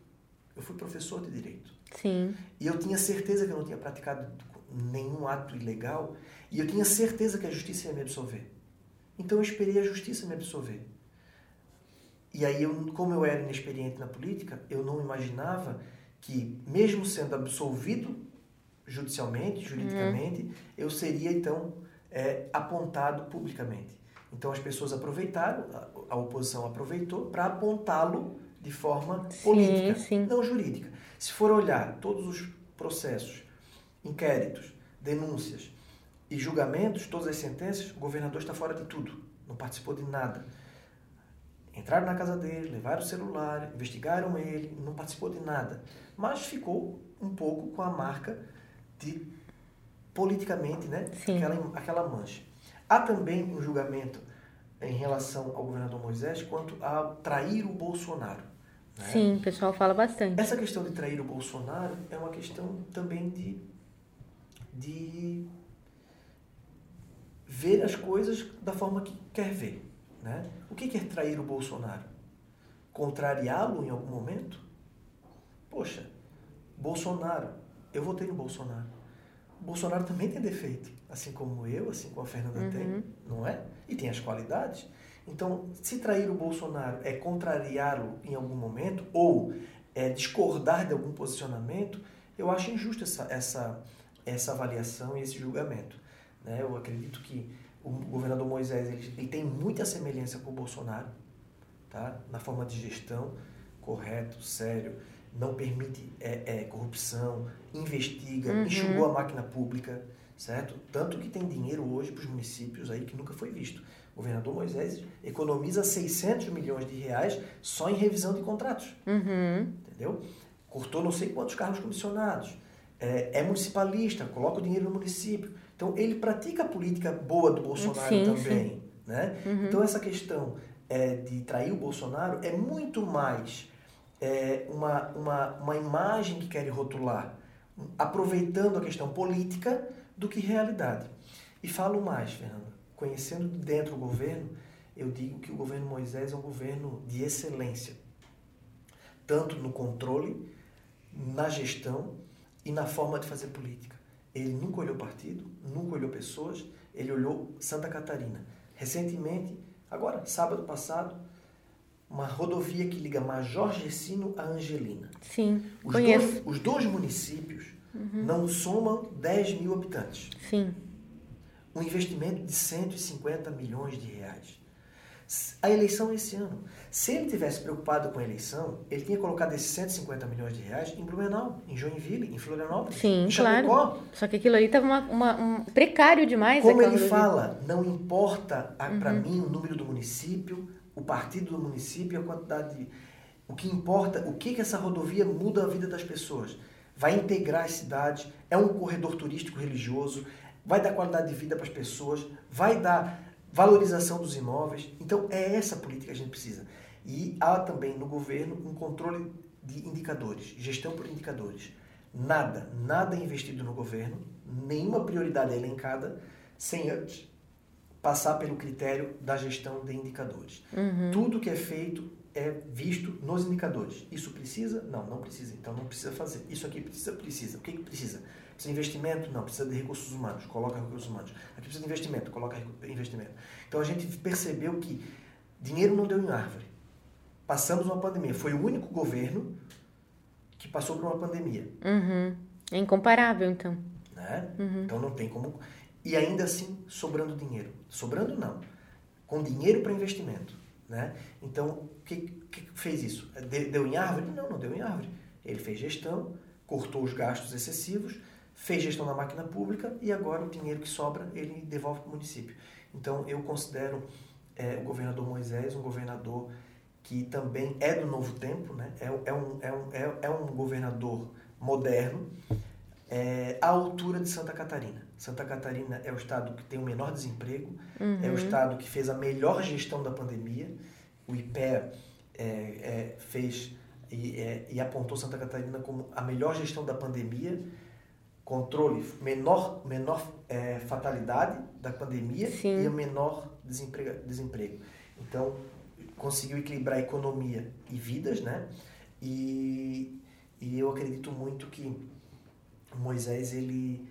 Eu fui professor de direito. Sim. E eu tinha certeza que eu não tinha praticado nenhum ato ilegal e eu tinha certeza que a justiça ia me absolver. Então eu esperei a justiça me absolver. E aí, eu, como eu era inexperiente na política, eu não imaginava que, mesmo sendo absolvido judicialmente, juridicamente, uhum. eu seria então é, apontado publicamente. Então as pessoas aproveitaram, a, oposição aproveitou para apontá-lo de forma sim, política, sim. não jurídica. Se for olhar todos os processos, inquéritos, denúncias e julgamentos, todas as sentenças, o governador está fora de tudo, não participou de nada. Entraram na casa dele, levaram o celular, investigaram ele, não participou de nada. Mas ficou um pouco com a marca de politicamente, né? Aquela, aquela mancha. Há também um julgamento em relação ao governador Moisés quanto a trair o Bolsonaro. Né? Sim, o pessoal fala bastante. Essa questão de trair o Bolsonaro é uma questão também de, de ver as coisas da forma que quer ver. Né? O que é trair o Bolsonaro? Contrariá-lo em algum momento? Poxa, Bolsonaro, eu votei no Bolsonaro. Bolsonaro também tem defeito, assim como eu, assim como a Fernanda uhum. tem, não é? E tem as qualidades. Então, se trair o Bolsonaro é contrariá-lo em algum momento ou é discordar de algum posicionamento, eu acho injusta essa, essa, essa avaliação e esse julgamento. Né? Eu acredito que o governador Moisés ele, ele tem muita semelhança com o Bolsonaro, tá? na forma de gestão, correto, sério, não permite é, é, corrupção, investiga, uhum. enxugou a máquina pública, certo? Tanto que tem dinheiro hoje para os municípios aí que nunca foi visto. O governador Moisés economiza 600 milhões de reais só em revisão de contratos. Uhum. Entendeu? Cortou não sei quantos carros comissionados. É, é, municipalista, coloca o dinheiro no município. Então, ele pratica a política boa do Bolsonaro Sim, também. Né? Uhum. Então, essa questão é, de trair o Bolsonaro é muito mais é, uma, uma, uma imagem que querem rotular, aproveitando a questão política do que realidade. E falo mais, Fernanda, conhecendo de dentro o governo, eu digo que o governo Moisés é um governo de excelência, tanto no controle, na gestão e na forma de fazer política. Ele nunca olhou partido, nunca olhou pessoas, ele olhou Santa Catarina. Recentemente, agora, sábado passado, uma rodovia que liga Major Gessino a Angelina. Sim, os conheço. Dois, os dois municípios uhum. não somam 10 mil habitantes. Sim. Um investimento de 150 milhões de reais. A eleição é esse ano. Se ele tivesse preocupado com a eleição, ele tinha colocado esses 150 milhões de reais em Blumenau, em Joinville, em Florianópolis, Sim, em Chapecó. claro. Só que aquilo ali estava um precário demais. Como ele fala, não importa uhum. para mim o número do município, o partido do município, a quantidade de... O que importa, o que, que essa rodovia muda a vida das pessoas. Vai integrar as cidades, é um corredor turístico religioso, vai dar qualidade de vida para as pessoas, vai dar valorização dos imóveis. Então, é essa política que a gente precisa. E há também no governo um controle de indicadores, gestão por indicadores. Nada, nada é investido no governo, nenhuma prioridade é elencada sem antes passar pelo critério da gestão de indicadores. Uhum. Tudo que é feito é visto nos indicadores. Isso precisa? Não, não precisa. Então não precisa fazer. Isso aqui precisa? Precisa. O que, que precisa? Precisa de investimento? Não, precisa de recursos humanos. Coloca recursos humanos. Aqui precisa de investimento. Coloca investimento. Então a gente percebeu que dinheiro não deu em árvore. Passamos uma pandemia. Foi o único governo que passou por uma pandemia. Uhum. É incomparável, então. Né? Uhum. Então não tem como. E ainda assim, sobrando dinheiro. Sobrando não. Com dinheiro para investimento. Né? Então, o que, que fez isso? Deu em árvore? Não, não deu em árvore. Ele fez gestão, cortou os gastos excessivos, fez gestão da máquina pública e agora o dinheiro que sobra ele devolve para o município. Então, eu considero é, o governador Moisés um governador que também é do novo tempo, né? é, é, um, é, um, é, é um governador moderno, é, à altura de Santa Catarina. Santa Catarina é o estado que tem o menor desemprego, uhum. é o uhum. estado que fez a melhor gestão da pandemia. O IPEA é, é, fez e, é, e, apontou Santa Catarina como a melhor gestão da pandemia, controle, menor, menor é, fatalidade da pandemia Sim. e o menor desemprego, desemprego. Então, conseguiu equilibrar economia e vidas, né? E, e eu acredito muito que Moisés, ele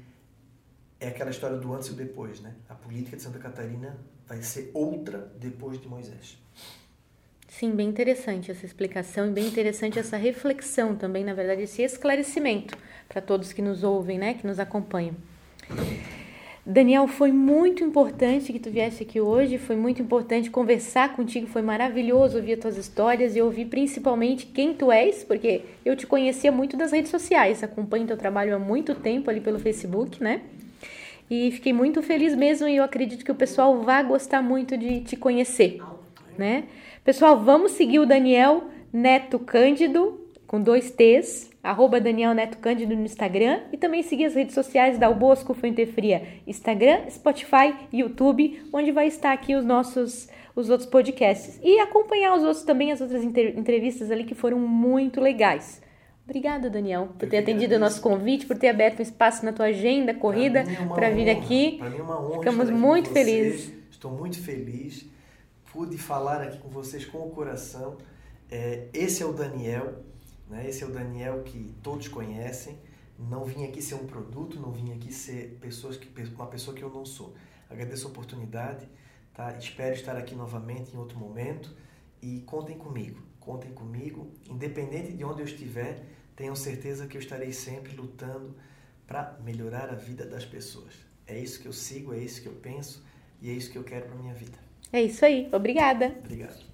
é aquela história do antes e depois, né? A política de Santa Catarina vai ser outra depois de Moisés. Sim, bem interessante essa explicação e bem interessante essa reflexão também, na verdade, esse esclarecimento para todos que nos ouvem, né, que nos acompanham. Daniel, foi muito importante que tu viesse aqui hoje, foi muito importante conversar contigo, foi maravilhoso ouvir as tuas histórias e ouvir principalmente quem tu és, porque eu te conhecia muito das redes sociais, acompanho teu trabalho há muito tempo ali pelo Facebook, né? E fiquei muito feliz mesmo e eu acredito que o pessoal vai gostar muito de te conhecer, né? Pessoal, vamos seguir o Daniel Neto Cândido com dois T's, arroba Daniel Neto Cândido no Instagram e também seguir as redes sociais da Bosco Fuente Fria, Instagram, Spotify, YouTube, onde vai estar aqui os nossos os outros podcasts e acompanhar os outros também as outras entrevistas ali que foram muito legais. Obrigada, Daniel, por ter atendido o nosso convite, por ter aberto um espaço na tua agenda corrida para é vir aqui. Para mim é uma honra. Ficamos muito felizes. Estou muito feliz. Pude falar aqui com vocês com o coração. É, esse é o Daniel né? Esse é o Daniel que todos conhecem. Não vim aqui ser um produto, não vim aqui ser pessoas que, uma pessoa que eu não sou. Agradeço a oportunidade, tá? espero estar aqui novamente em outro momento e contem comigo. Contem comigo, independente de onde eu estiver, tenham certeza que eu estarei sempre lutando para melhorar a vida das pessoas. É isso que eu sigo, é isso que eu penso e é isso que eu quero para minha vida. É isso aí. Obrigada. Obrigado.